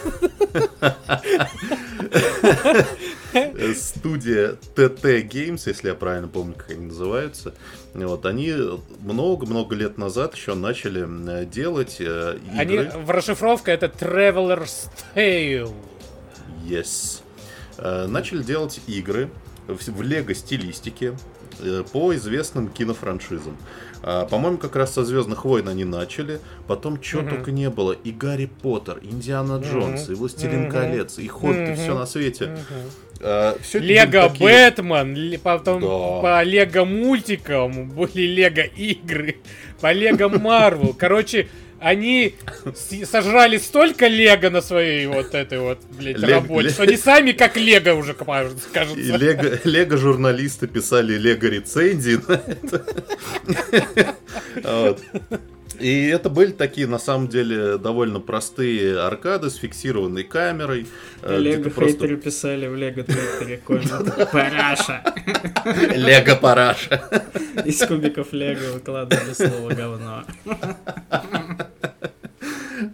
Студия TT Games, если я правильно помню, как они называются. Вот, они много-много лет назад еще начали э, делать э, игры. Они, в расшифровка это Traveler's Tale. Yes. Э, начали делать игры в, лего-стилистике по известным кинофраншизам. А, по-моему, как раз со Звездных войн они начали. Потом чего угу. только не было. И Гарри Поттер, Индиана Джонс, угу. и Властелин угу. колец, и Хоббит, угу. все на свете. Угу. А, Лего такие... Бэтмен, потом да. по Лего мультикам были Лего игры, по Лего Марвел. Короче, они сожрали столько лего на своей вот этой вот, блядь, Лег, работе, что они сами как лего уже, кажется. И лего, лего журналисты писали лего рецензии на это. И это были такие, на самом деле, довольно простые аркады с фиксированной камерой. Э, Лего хейтеры просто... писали в Лего Твиттере Параша. Лего Параша. Из кубиков Лего выкладывали слово говно.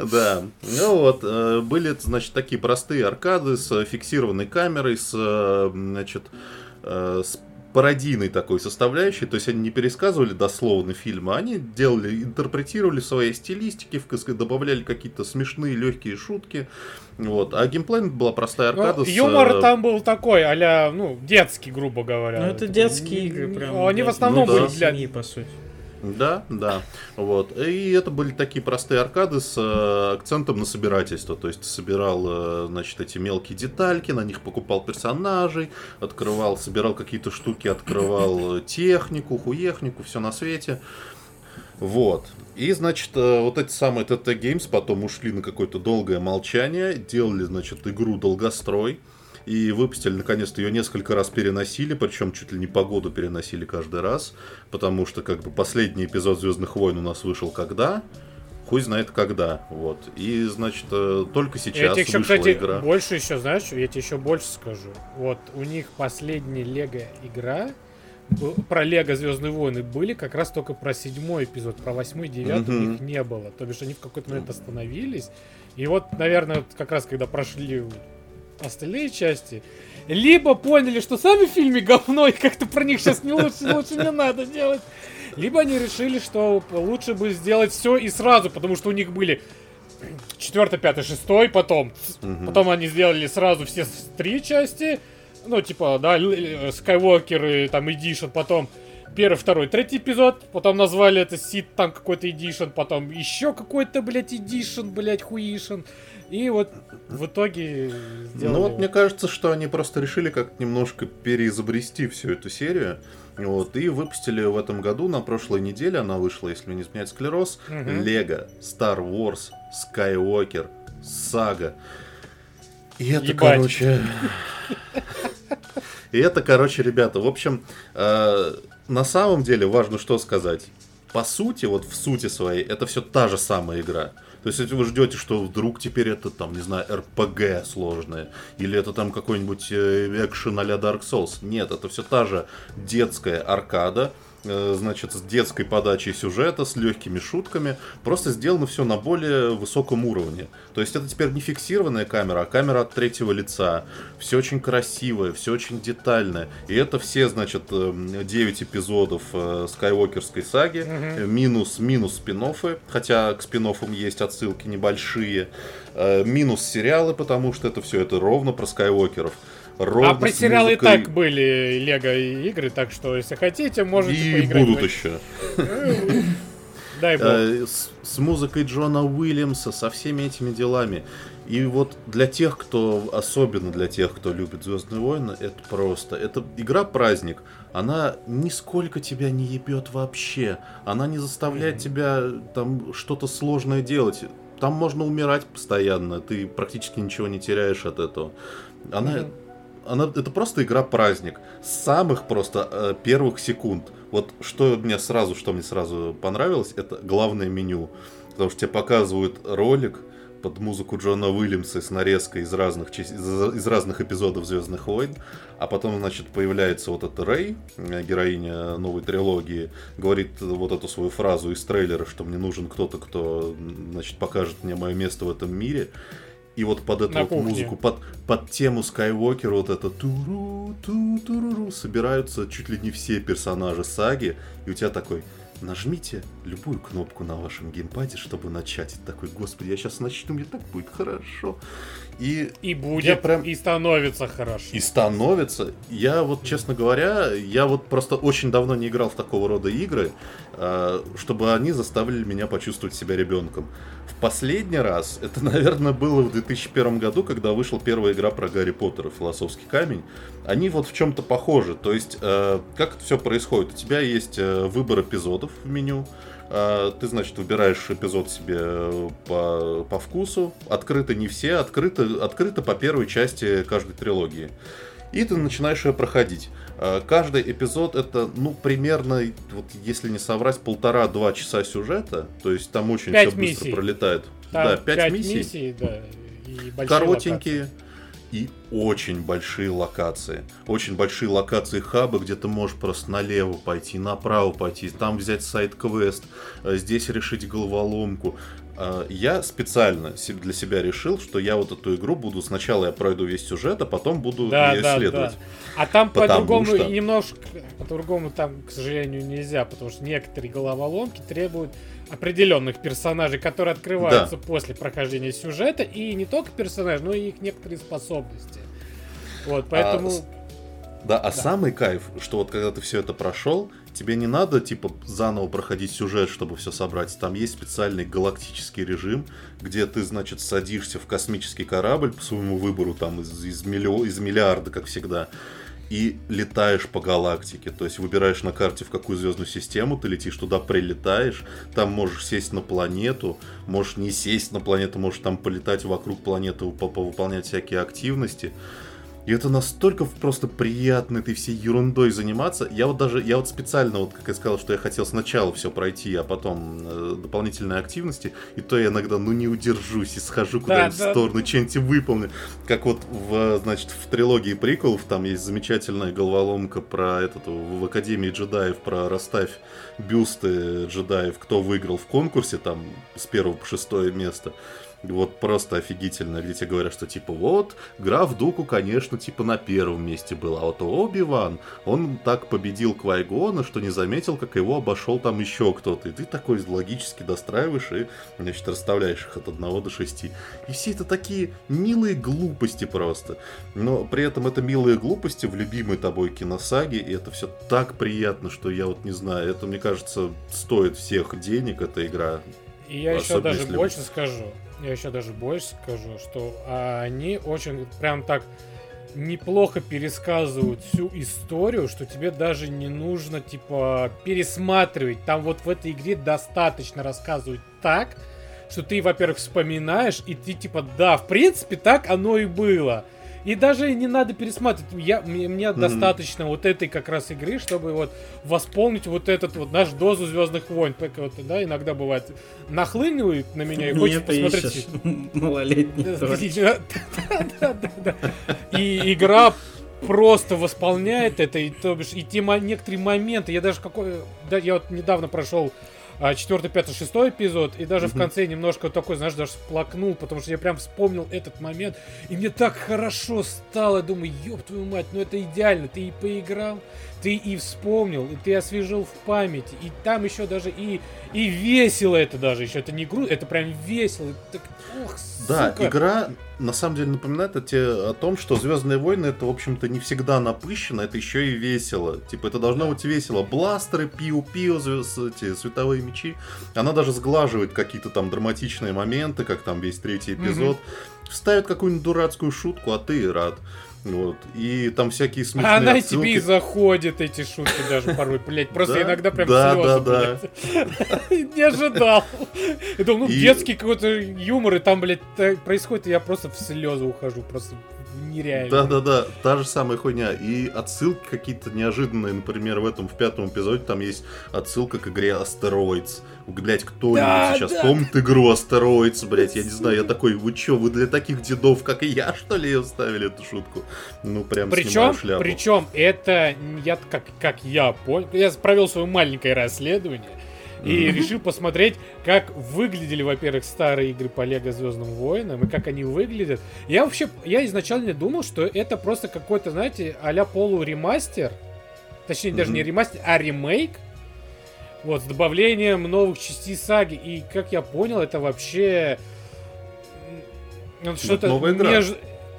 Да, ну вот, э, были, значит, такие простые аркады с фиксированной камерой, с, э, значит, с пародийной такой составляющей, то есть они не пересказывали дословно фильмы, они делали, интерпретировали свои стилистики, добавляли какие-то смешные легкие шутки, вот. А геймплей была простая ну, аркада. Ну, с... Юмор э, там был такой, а ну, детский, грубо говоря. Ну, это детские игры, прям. Они в основном ну, да. были для... Семьи, по сути. Да, да. Вот. И это были такие простые аркады с э, акцентом на собирательство. То есть собирал, э, значит, эти мелкие детальки, на них покупал персонажей, открывал, собирал какие-то штуки, открывал э, технику, хуехнику, все на свете. Вот. И, значит, э, вот эти самые TT Games потом ушли на какое-то долгое молчание, делали, значит, игру Долгострой и выпустили, наконец-то ее несколько раз переносили, причем чуть ли не погоду переносили каждый раз, потому что как бы последний эпизод Звездных войн у нас вышел когда? Хуй знает когда, вот. И, значит, э, только сейчас я тебе еще, кстати, игра. больше еще, знаешь, я тебе еще больше скажу. Вот, у них последняя Лего игра, про Лего Звездные войны были как раз только про седьмой эпизод, про восьмой и девятый у них не было. То бишь они в какой-то момент остановились. И вот, наверное, как раз когда прошли остальные части, либо поняли, что сами в фильме говно, и как-то про них сейчас не лучше, лучше не надо делать. Либо они решили, что лучше бы сделать все и сразу, потому что у них были четвертый, пятый, шестой, потом, угу. потом они сделали сразу все три части, ну типа, да, Скайуокеры, там Edition, потом первый, второй, третий эпизод, потом назвали это Сид там какой-то Edition, потом еще какой-то, блядь, Edition, блядь, Хуишн. И вот в итоге сделали... Ну вот мне кажется, что они просто решили как-то немножко переизобрести всю эту серию. Вот, и выпустили в этом году, на прошлой неделе она вышла, если не изменяет склероз, LEGO, Star Wars, Skywalker, Сага. И это, Ебать. короче... И это, короче, ребята, в общем, э, на самом деле важно что сказать. По сути, вот в сути своей, это все та же самая игра. То есть, если вы ждете, что вдруг теперь это, там, не знаю, РПГ сложное, или это там какой-нибудь э, экшен а Dark Souls, нет, это все та же детская аркада, значит, с детской подачей сюжета, с легкими шутками. Просто сделано все на более высоком уровне. То есть это теперь не фиксированная камера, а камера от третьего лица. Все очень красивое, все очень детальное. И это все, значит, 9 э, эпизодов э, скайуокерской саги. Угу. Минус, минус спин хотя к спин есть отсылки небольшие. Минус сериалы, потому что это все это ровно про скайуокеров ровно А про сериалы и так были Лего игры, так что если хотите, можете И поиграть. будут еще. Дай бог. Э, с музыкой Джона Уильямса, со всеми этими делами. И вот для тех, кто, особенно для тех, кто любит Звездные войны, это просто. Это игра-праздник. Она нисколько тебя не ебет вообще. Она не заставляет тебя там что-то сложное делать. Там можно умирать постоянно, ты практически ничего не теряешь от этого. Она mm-hmm она, это просто игра-праздник. С самых просто э, первых секунд. Вот что мне сразу, что мне сразу понравилось, это главное меню. Потому что тебе показывают ролик под музыку Джона Уильямса с нарезкой из разных, из, из разных эпизодов Звездных войн. А потом, значит, появляется вот эта Рэй, э, героиня новой трилогии, говорит вот эту свою фразу из трейлера, что мне нужен кто-то, кто, значит, покажет мне мое место в этом мире. И вот под эту вот музыку, под, под тему Скайуокера, вот это туру ту туруру собираются чуть ли не все персонажи саги, и у тебя такой, нажмите любую кнопку на вашем геймпаде, чтобы начать. И такой, господи, я сейчас начну, мне так будет хорошо. И, и будет, прям... и становится хорошо. И становится. Я вот, честно говоря, я вот просто очень давно не играл в такого рода игры, а, чтобы они заставили меня почувствовать себя ребенком. В последний раз, это, наверное, было в 2001 году, когда вышла первая игра про Гарри Поттера «Философский камень». Они вот в чем-то похожи. То есть, э, как это все происходит? У тебя есть э, выбор эпизодов в меню, ты, значит, выбираешь эпизод себе по, по вкусу. Открыты не все, открыто, открыто по первой части каждой трилогии. И ты начинаешь ее проходить. Каждый эпизод это, ну, примерно, вот если не соврать, полтора-два часа сюжета. То есть там очень все быстро миссий. пролетает. Там да, пять, пять миссий. миссий да, и Коротенькие. Локации и очень большие локации. Очень большие локации хаба, где ты можешь просто налево пойти, направо пойти, там взять сайт-квест, э, здесь решить головоломку. Э, я специально для себя решил, что я вот эту игру буду сначала я пройду весь сюжет, а потом буду да, ее да, исследовать. Да. А там по-другому что... немножко по-другому там, к сожалению, нельзя, потому что некоторые головоломки требуют определенных персонажей, которые открываются да. после прохождения сюжета, и не только персонажи, но и их некоторые способности. Вот, поэтому... А, да, а да. самый кайф, что вот когда ты все это прошел, тебе не надо, типа, заново проходить сюжет, чтобы все собрать. Там есть специальный галактический режим, где ты, значит, садишься в космический корабль по своему выбору, там, из, из, миллио, из миллиарда, как всегда и летаешь по галактике. То есть выбираешь на карте, в какую звездную систему ты летишь, туда прилетаешь, там можешь сесть на планету, можешь не сесть на планету, можешь там полетать вокруг планеты, выполнять всякие активности. И это настолько просто приятно этой всей ерундой заниматься. Я вот даже, я вот специально, вот как я сказал, что я хотел сначала все пройти, а потом э, дополнительные активности, и то я иногда, ну, не удержусь и схожу куда-нибудь да, в сторону, да. что-нибудь выполню. Как вот, в, значит, в трилогии приколов там есть замечательная головоломка про этот, в Академии джедаев, про расставь бюсты джедаев, кто выиграл в конкурсе, там, с первого по шестое место вот просто офигительно, где тебе говорят, что типа вот, граф Дуку, конечно, типа на первом месте был, а вот Оби-Ван, он так победил Квайгона, что не заметил, как его обошел там еще кто-то. И ты такой логически достраиваешь и, значит, расставляешь их от 1 до 6. И все это такие милые глупости просто. Но при этом это милые глупости в любимой тобой киносаге, и это все так приятно, что я вот не знаю, это, мне кажется, стоит всех денег эта игра. И я еще даже больше скажу я еще даже больше скажу, что они очень прям так неплохо пересказывают всю историю, что тебе даже не нужно, типа, пересматривать. Там вот в этой игре достаточно рассказывать так, что ты, во-первых, вспоминаешь, и ты, типа, да, в принципе, так оно и было. И даже не надо пересматривать. Я, мне мне mm-hmm. достаточно вот этой как раз игры, чтобы вот восполнить вот этот вот наш дозу Звездных войн. Вот, да, иногда бывает нахлынивает на меня и хочет посмотреть. Малолетний. И игра просто восполняет это, и то бишь, и те некоторые моменты, я даже какой, да, я вот недавно прошел четвертый, пятый, шестой эпизод, и даже mm-hmm. в конце немножко такой, знаешь, даже сплакнул, потому что я прям вспомнил этот момент, и мне так хорошо стало, думаю, ёб твою мать, ну это идеально, ты и поиграл, ты и вспомнил, и ты освежил в памяти, и там еще даже и, и весело это даже еще, это не грустно, это прям весело, так, ох, Да, сука. игра на самом деле напоминает о, те, о том, что Звездные войны это, в общем-то, не всегда напыщено, это еще и весело. Типа, это должно быть весело. Бластеры, пиу-пиу, эти световые мечи. Она даже сглаживает какие-то там драматичные моменты, как там весь третий эпизод. Mm-hmm. Вставит какую-нибудь дурацкую шутку, а ты рад. Вот. И там всякие смешные А она отсылки. тебе и заходит, эти шутки даже порой, блядь. Просто иногда прям да, слезы, да, да. Не ожидал. Я думал, ну, детский какой-то юмор, и там, блядь, происходит, и я просто в слезы ухожу, просто нереально. Да-да-да, та же самая хуйня. И отсылки какие-то неожиданные, например, в этом, в пятом эпизоде, там есть отсылка к игре Asteroids. Блять, кто-нибудь да, сейчас да. помнит игру Asteroids, блять, я не знаю, я такой, вы чё, вы для таких дедов, как и я, что ли, оставили эту шутку? Ну, прям причем, причем это, я, как, как я понял, я провел свое маленькое расследование, и решил посмотреть, как выглядели, во-первых, старые игры по Лего Звездным Войнам и как они выглядят. Я вообще, я изначально думал, что это просто какой-то, знаете, а-ля полуремастер. Точнее, даже не ремастер, а ремейк. Вот, с добавлением новых частей саги. И, как я понял, это вообще... Что-то между...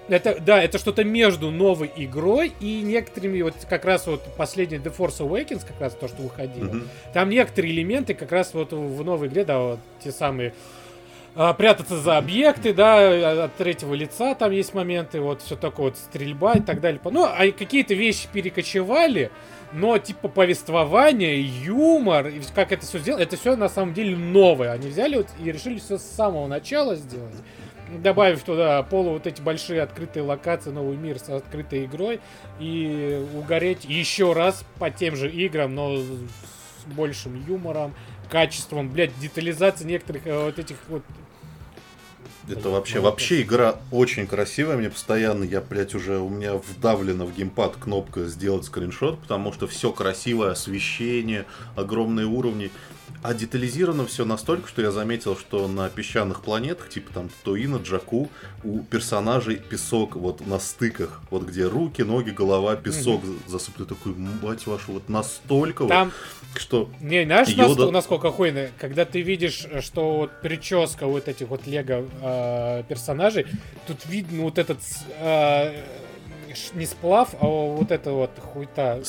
Это, да, это что-то между новой игрой и некоторыми, вот как раз вот последний The Force Awakens, как раз то, что выходило. Mm-hmm. Там некоторые элементы как раз вот в новой игре, да, вот те самые а, прятаться за объекты, да, от третьего лица там есть моменты, вот все такое вот стрельба и так далее. Ну, а какие-то вещи перекочевали, но типа повествование, юмор, как это все сделано, это все на самом деле новое. Они взяли вот и решили все с самого начала сделать добавив туда полу вот эти большие открытые локации, новый мир с открытой игрой и угореть еще раз по тем же играм, но с большим юмором, качеством, блядь, детализация некоторых э, вот этих вот. Это вообще, вообще игра очень красивая, мне постоянно, я, блядь, уже, у меня вдавлена в геймпад кнопка сделать скриншот, потому что все красивое, освещение, огромные уровни. А детализировано все настолько, что я заметил, что на песчаных планетах, типа там Туина, Джаку, у персонажей песок вот на стыках, вот где руки, ноги, голова, песок mm-hmm. засыпан. такой, мать вашу, вот настолько там... вот, что... Не, знаешь, Йода... насколько охуенно, когда ты видишь, что вот прическа вот этих вот лего э, персонажей, тут видно вот этот... Э, не сплав, а вот это вот хуйта,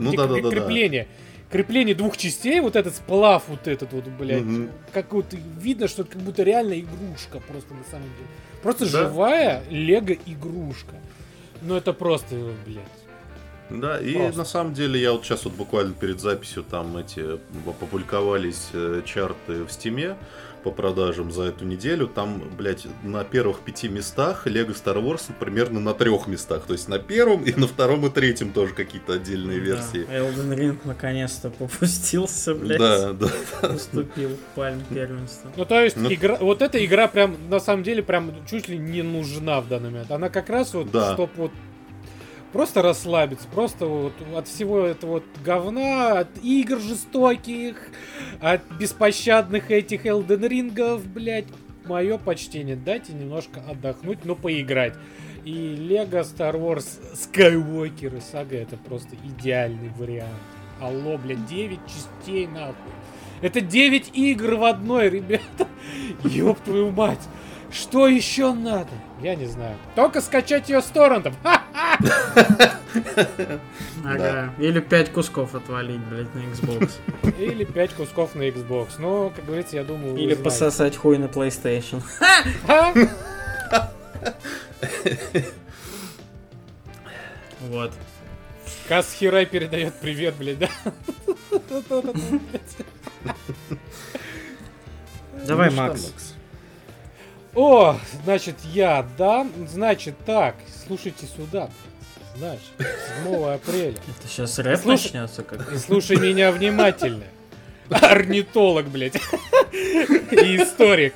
ну, да, да, крепление. Да, да крепление двух частей, вот этот сплав, вот этот вот, блядь, угу. как вот видно, что это как будто реально игрушка просто на самом деле. Просто да? живая лего игрушка. Ну это просто, блядь. Да, и Просто. на самом деле я вот сейчас вот буквально перед записью там эти опубликовались э, чарты в стиме по продажам за эту неделю, там, блядь, на первых пяти местах Lego Star Wars примерно на трех местах. То есть на первом и на втором и третьем тоже какие-то отдельные версии. Да, Elden Ring наконец-то попустился, блядь. Да, да. Уступил пальм первенства. Ну, то есть, ну... игра, вот эта игра прям, на самом деле, прям чуть ли не нужна в данный момент. Она как раз вот, да. чтоб вот просто расслабиться, просто вот от всего этого вот говна, от игр жестоких, от беспощадных этих Элден Рингов, блядь, мое почтение, дайте немножко отдохнуть, но поиграть. И Лего Star Wars Skywalker и сага это просто идеальный вариант. Алло, блядь, 9 частей нахуй. Это 9 игр в одной, ребята. Ёб твою мать. Что еще надо? Я не знаю. Только скачать ее с торрентом. Ага. Или 5 кусков отвалить, блядь, на Xbox. Или 5 кусков на Xbox. Но, как говорится, я думаю... Или пососать хуй на PlayStation. Вот. Кас Хирай передает привет, блядь, да? Давай, ну Макс. О, значит, я, да? Значит, так, слушайте сюда. Значит, 7 апреля. Это сейчас рэп Слушай- начнется как И слушай меня внимательно. Орнитолог, блядь. И историк.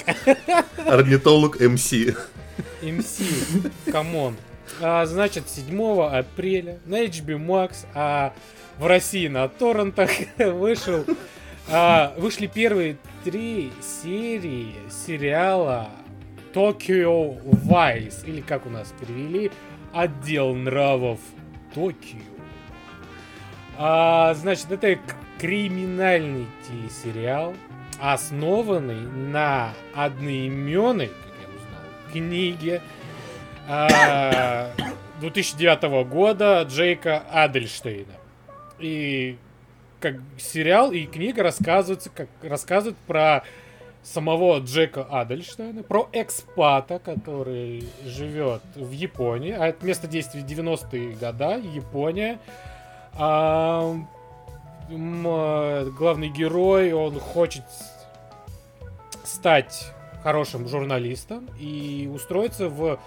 Орнитолог MC. MC, come on. А, значит, 7 апреля на HBO Max, а в России на торрентах вышел, а, вышли первые три серии сериала Tokyo Vice, или как у нас перевели, Отдел нравов Токио. А, значит, это криминальный телесериал, основанный на одноименной, как я узнал, книге а, 2009 года Джейка Адельштейна. И как сериал и книга рассказываются, как рассказывают про самого Джека Адельштейна, про экспата, который живет в Японии, а это место действия 90-е года, Япония. А, э, главный герой, он хочет стать хорошим журналистом и устроиться в,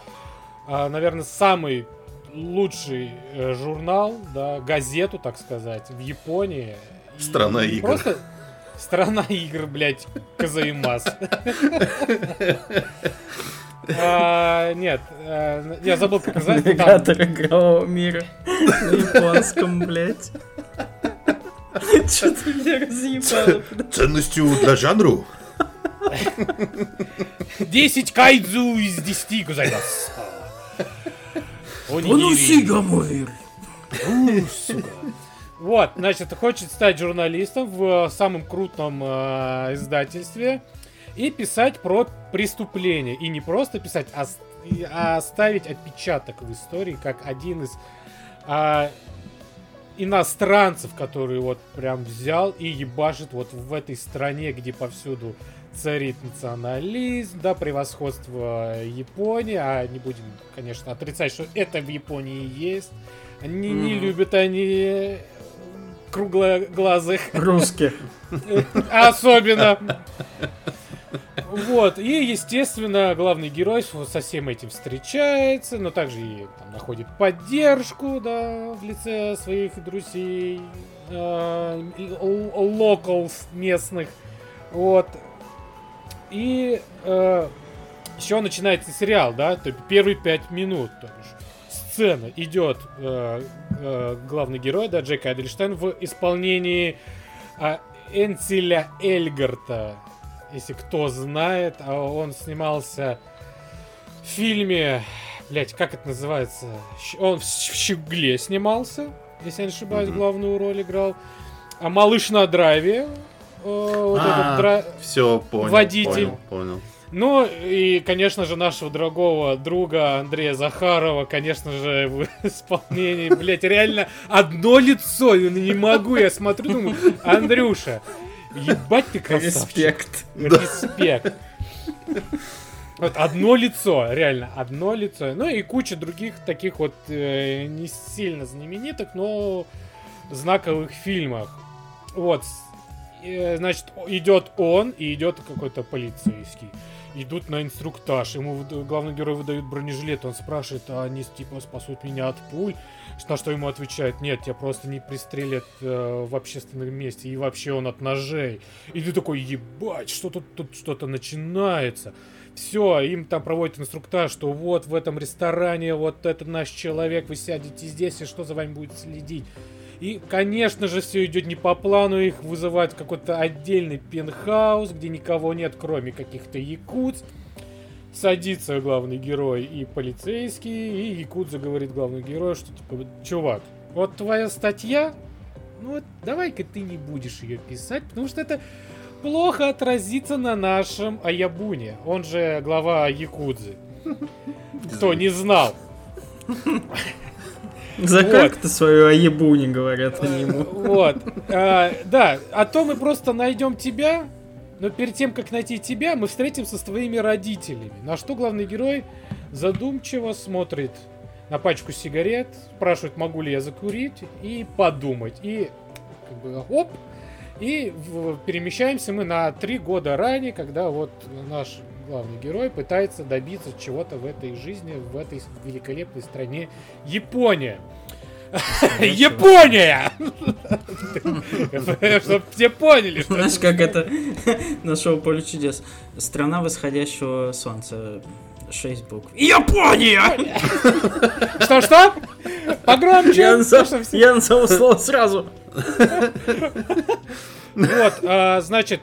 а, наверное, самый лучший э, журнал, да, газету, так сказать, в Японии. И Страна не игр. Просто страна игр, блядь, Казаимас. А, Нет, э, я забыл, как называется. там- навигатор игрового мира на японском, блядь. Что ты меня разъебало? Ценностью для жанру. 10 кайдзу из 10 гузаймас. Онигири. Гамуир. У, сука. Вот, значит, хочет стать журналистом в э, самом крутом э, издательстве и писать про преступления. И не просто писать, а, а оставить отпечаток в истории, как один из а, иностранцев, который вот прям взял и ебашит вот в этой стране, где повсюду царит национализм, да, превосходство Японии, а не будем, конечно, отрицать, что это в Японии есть. Они не Мгм. любят они круглоглазых, Русских. особенно. Вот, и, естественно, главный герой со всем этим встречается, но также и там, находит поддержку, да, в лице своих друзей, э, локалс местных, вот. И еще начинается сериал, да, то есть первые пять минут, то бишь, сцена идет э, э, главный герой, да, Джек Адельштейн в исполнении а, Энцеля Эльгарта, если кто знает, а он снимался в фильме, блять, как это называется? Он в Щегле снимался, если я не ошибаюсь, Мгм. главную роль играл. А малыш на драйве, э, вот А, этот дра- Все, понял. Водитель. Понял, понял. Ну и, конечно же, нашего дорогого друга Андрея Захарова, конечно же, в исполнении, блять, реально одно лицо, не могу, я смотрю, думаю, Андрюша, ебать ты красавчик. Респект. Респект. Вот одно лицо, реально, одно лицо. Ну и куча других таких вот э, не сильно знаменитых, но знаковых фильмах. Вот, э, значит, идет он и идет какой-то полицейский. Идут на инструктаж, ему главный герой выдают бронежилет, он спрашивает, а они типа спасут меня от пуль? На что ему отвечают, нет, тебя просто не пристрелят э, в общественном месте, и вообще он от ножей. И ты такой, ебать, что тут, тут что-то начинается. Все, им там проводят инструктаж, что вот в этом ресторане вот этот наш человек, вы сядете здесь, и что за вами будет следить. И, конечно же, все идет не по плану, их вызывают в какой-то отдельный пентхаус, где никого нет, кроме каких-то якутс. Садится главный герой и полицейский, и якудза говорит главному герою, что типа, чувак, вот твоя статья, ну вот давай-ка ты не будешь ее писать, потому что это плохо отразится на нашем Аябуне. Он же глава Якудзы. Кто не знал. За как ты свою аебу не говорят они ему. Вот. А, да, а то мы просто найдем тебя, но перед тем, как найти тебя, мы встретимся с твоими родителями. На что главный герой задумчиво смотрит на пачку сигарет, спрашивает, могу ли я закурить, и подумать. И как бы оп, и перемещаемся мы на три года ранее, когда вот наш главный герой пытается добиться чего-то в этой жизни, в этой великолепной стране Япония. Япония! Чтоб все поняли. Знаешь, как это на шоу «Поле чудес». Страна восходящего солнца. Шесть букв. Япония! Что-что? Погромче! Я назову слово сразу. Вот, а, значит,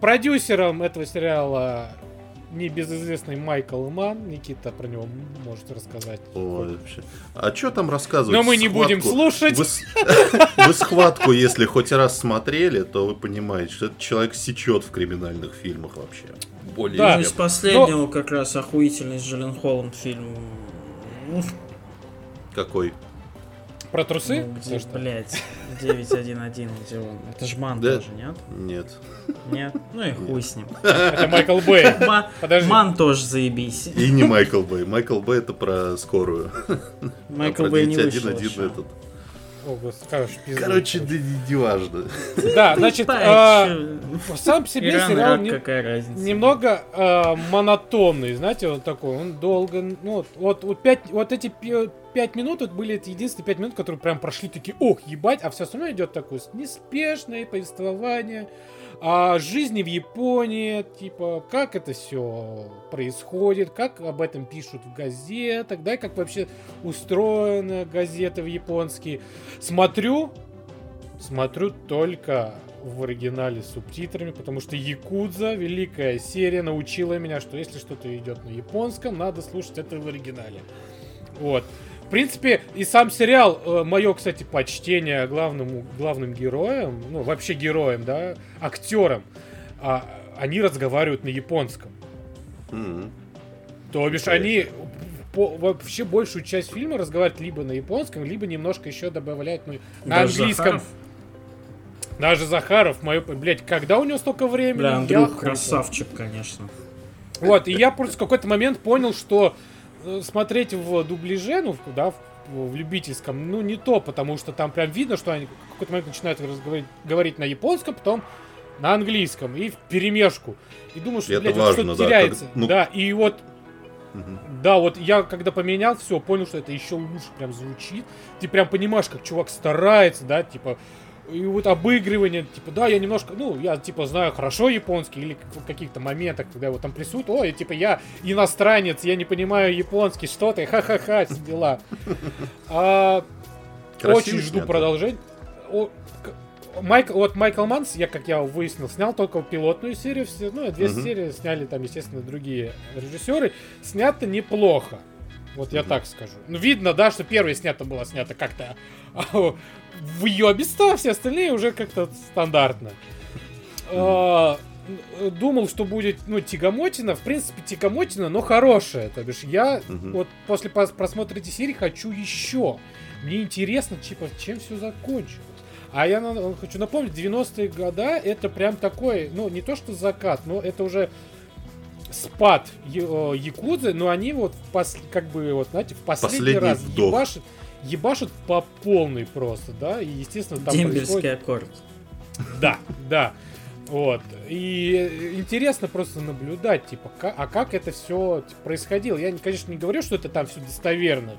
продюсером этого сериала небезызвестный Майкл Ман. Никита про него может рассказать. Ой, вообще. А что там рассказывать? Но мы не будем слушать. Вы, вы схватку, если хоть раз смотрели, то вы понимаете, что этот человек сечет в криминальных фильмах вообще. Более да, из последнего Но... как раз охуительный с Джоленхолом фильм. Какой? Про трусы? Ну, где, блядь, 911, где он? Это жман да? тоже, нет? Нет. Нет? Ну и хуй с ним. Это Майкл Бэй. Подожди. Ман тоже заебись. И не Майкл Бэй. Майкл Бэй это про скорую. Майкл а Бэй не вышел этот. О, Короче, Короче, да не важно. Да, значит, э, сам себе Иран, сериал не, какая разница. немного э, монотонный, знаете, он такой, он долго, ну, вот, вот, пять, вот эти пять минут, вот были эти единственные пять минут, которые прям прошли такие, ох, ебать, а все остальное идет такое неспешное повествование, о жизни в Японии, типа, как это все происходит, как об этом пишут в газетах, да, как вообще устроены газеты в японские. Смотрю, смотрю только в оригинале с субтитрами, потому что Якудза, великая серия, научила меня, что если что-то идет на японском, надо слушать это в оригинале. Вот принципе, и сам сериал, э, мое, кстати, почтение главному, главным героям, ну, вообще героям, да, актерам, а, они разговаривают на японском. Mm-hmm. То бишь, они по, вообще большую часть фильма разговаривают либо на японском, либо немножко еще добавляют ну, на Даже английском. Захаров? Даже Захаров, мое, блядь, когда у него столько времени? Бля, Андрюх красавчик, конечно. Вот, и я просто в какой-то момент понял, что смотреть в дубляже, ну, да, в, в любительском, ну, не то, потому что там прям видно, что они в какой-то момент начинают разговаривать, говорить на японском, потом на английском и в перемешку. И думаю, что, блядь, вот что-то да, теряется. Как, ну... Да, и вот Угу. Да, вот я когда поменял, все, понял, что это еще лучше прям звучит. Ты прям понимаешь, как чувак старается, да, типа, и вот обыгрывание, типа, да, я немножко, ну, я, типа, знаю хорошо японский, или в каких-то моментах, когда его там присутствует, ой, типа, я иностранец, я не понимаю японский, что ты, ха-ха-ха, все дела. А, очень жду продолжения. Майк, вот Майкл Манс, я, как я выяснил, снял только пилотную серию, все, ну, две uh-huh. серии сняли там, естественно, другие режиссеры. Снято неплохо. Вот я так скажу. Ну, видно, да, что первая снята была снята как-то а, в въебисто, а все остальные уже как-то стандартно. А, думал, что будет, ну, Тягомотина. В принципе, Тягомотина, но хорошая. То бишь, я вот после просмотра этой серии хочу еще. Мне интересно, типа, чем все закончилось. А я хочу напомнить, 90-е года это прям такой, ну, не то что закат, но это уже спад Якудзы, но они вот, пос, как бы, вот, знаете, в последний, последний раз вдох. ебашат ебашут по полной просто, да, и, естественно, там Дембельский происходит... аккорд. Да, да. Вот. И интересно просто наблюдать, типа, как, а как это все типа, происходило. Я, конечно, не говорю, что это там все достоверно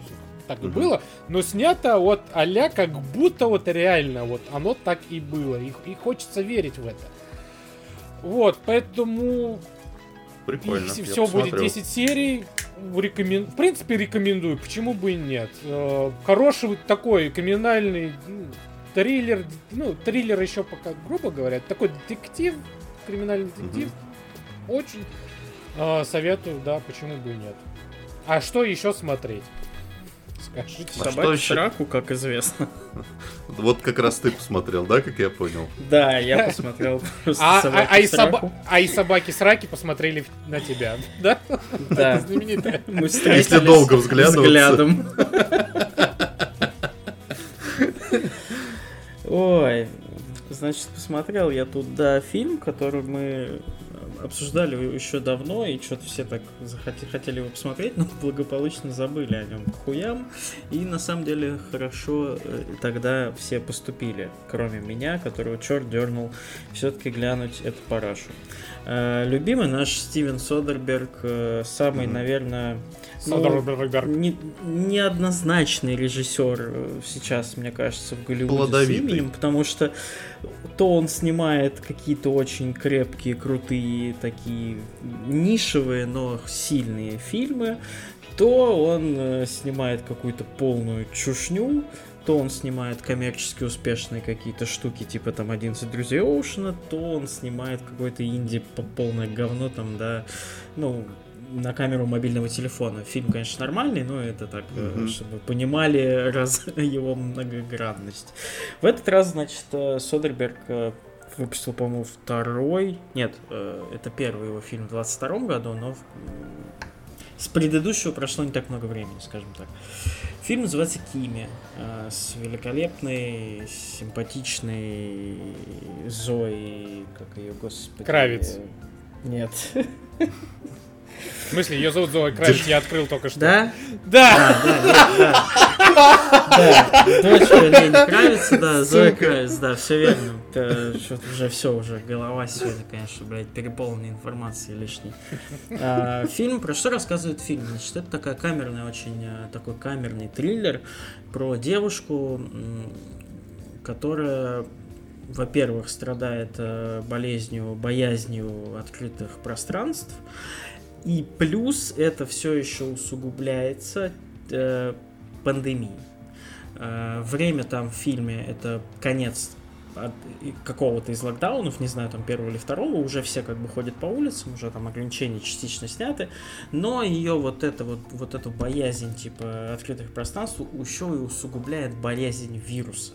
так и было, но снято вот а как будто вот реально вот оно так и было. И, и хочется верить в это. Вот, поэтому Прикольно. Если все будет 10 серий, рекомен... в принципе, рекомендую. Почему бы и нет? Э, хороший такой криминальный ну, триллер. Ну, триллер еще пока, грубо говоря, такой детектив, криминальный детектив. Угу. Очень э, советую, да, почему бы и нет. А что еще смотреть? Скажите. А Собаки еще... сраку, как известно. Вот как раз ты посмотрел, да, как я понял? Да, я посмотрел а, а, а, и а и собаки сраки посмотрели на тебя, да? Да. Знаменитая. Мы Если долго взглядом. Ой, значит, посмотрел я тут, да, фильм, который мы обсуждали еще давно, и что-то все так захотели, хотели его посмотреть, но благополучно забыли о нем хуям. И на самом деле хорошо э, тогда все поступили, кроме меня, которого черт дернул все-таки глянуть эту парашу. Э, любимый наш Стивен Содерберг, э, самый, mm-hmm. наверное, ну, не, неоднозначный режиссер э, сейчас, мне кажется, в Голливуде с именем, потому что то он снимает какие-то очень крепкие, крутые, такие нишевые, но сильные фильмы, то он э, снимает какую-то полную чушню, то он снимает коммерчески успешные какие-то штуки, типа там 11 друзей Оушена, то он снимает какой-то инди полное говно там, да, ну, на камеру мобильного телефона. Фильм, конечно, нормальный, но это так, mm-hmm. чтобы понимали раз его многогранность. В этот раз, значит, э, Содерберг э, выпустил, по-моему, второй... Нет, это первый его фильм в 22 году, но с предыдущего прошло не так много времени, скажем так. Фильм называется «Кими» с великолепной, симпатичной Зоей, как ее, господи... Кравец. Нет. В смысле, ее зовут Зоя Кравец, я открыл только что. Да? Да! Да, да, да. Дочка Лени да, Зоя Кравец, да, все верно. Что-то уже все, уже голова сегодня, конечно, блядь, переполнена информацией лишней. А, фильм, про что рассказывает фильм? Значит, это такая камерная, очень э, такой камерный триллер про девушку, которая во-первых, страдает э, болезнью, боязнью открытых пространств, и плюс это все еще усугубляется э, пандемией. Э, время там в фильме это конец от какого-то из локдаунов, не знаю, там первого или второго, уже все как бы ходят по улицам, уже там ограничения частично сняты, но ее вот это вот, вот эту боязнь типа открытых пространств еще и усугубляет боязнь вируса.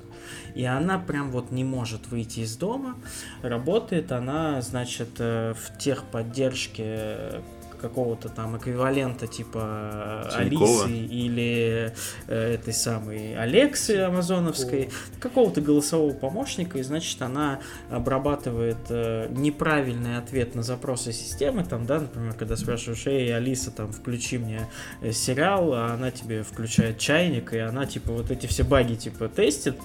И она прям вот не может выйти из дома. Работает она, значит, э, в техподдержке какого-то там эквивалента типа Тинькова. Алисы или э, этой самой Алексы амазоновской, какого-то голосового помощника, и значит она обрабатывает э, неправильный ответ на запросы системы, там, да, например, когда спрашиваешь, эй, Алиса, там, включи мне э, сериал, а она тебе включает чайник, и она, типа, вот эти все баги, типа, тестит,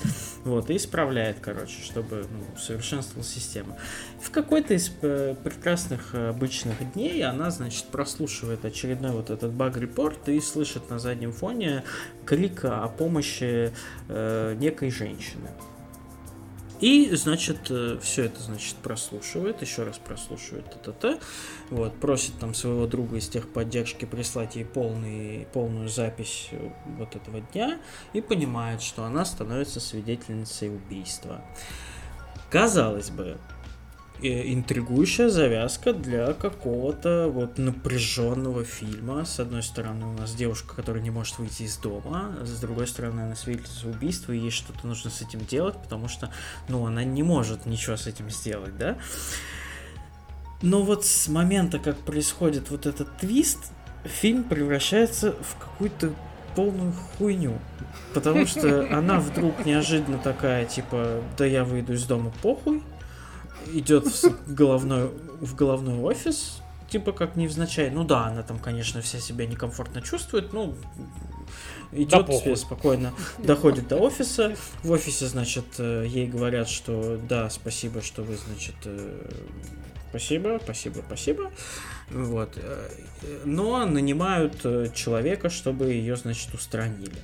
вот, и исправляет, короче, чтобы ну, совершенствовала система. В какой-то из э, прекрасных обычных дней она, значит, прослушивает очередной вот этот баг-репорт и слышит на заднем фоне крик о помощи э, некой женщины. И, значит, э, все это, значит, прослушивает, еще раз прослушивает т-т-т, вот, просит там своего друга из техподдержки прислать ей полный, полную запись вот этого дня и понимает, что она становится свидетельницей убийства. Казалось бы, интригующая завязка для какого-то вот напряженного фильма. С одной стороны, у нас девушка, которая не может выйти из дома, с другой стороны, она свидетельница убийства, и ей что-то нужно с этим делать, потому что, ну, она не может ничего с этим сделать, да? Но вот с момента, как происходит вот этот твист, фильм превращается в какую-то полную хуйню. Потому что она вдруг неожиданно такая, типа, да я выйду из дома похуй, идет в головной, в головной офис, типа как невзначай. Ну да, она там, конечно, вся себя некомфортно чувствует, ну, идет да себе спокойно, доходит до офиса. В офисе, значит, э, ей говорят, что да, спасибо, что вы, значит, э, спасибо, спасибо, спасибо. Вот. Э, но нанимают человека, чтобы ее, значит, устранили.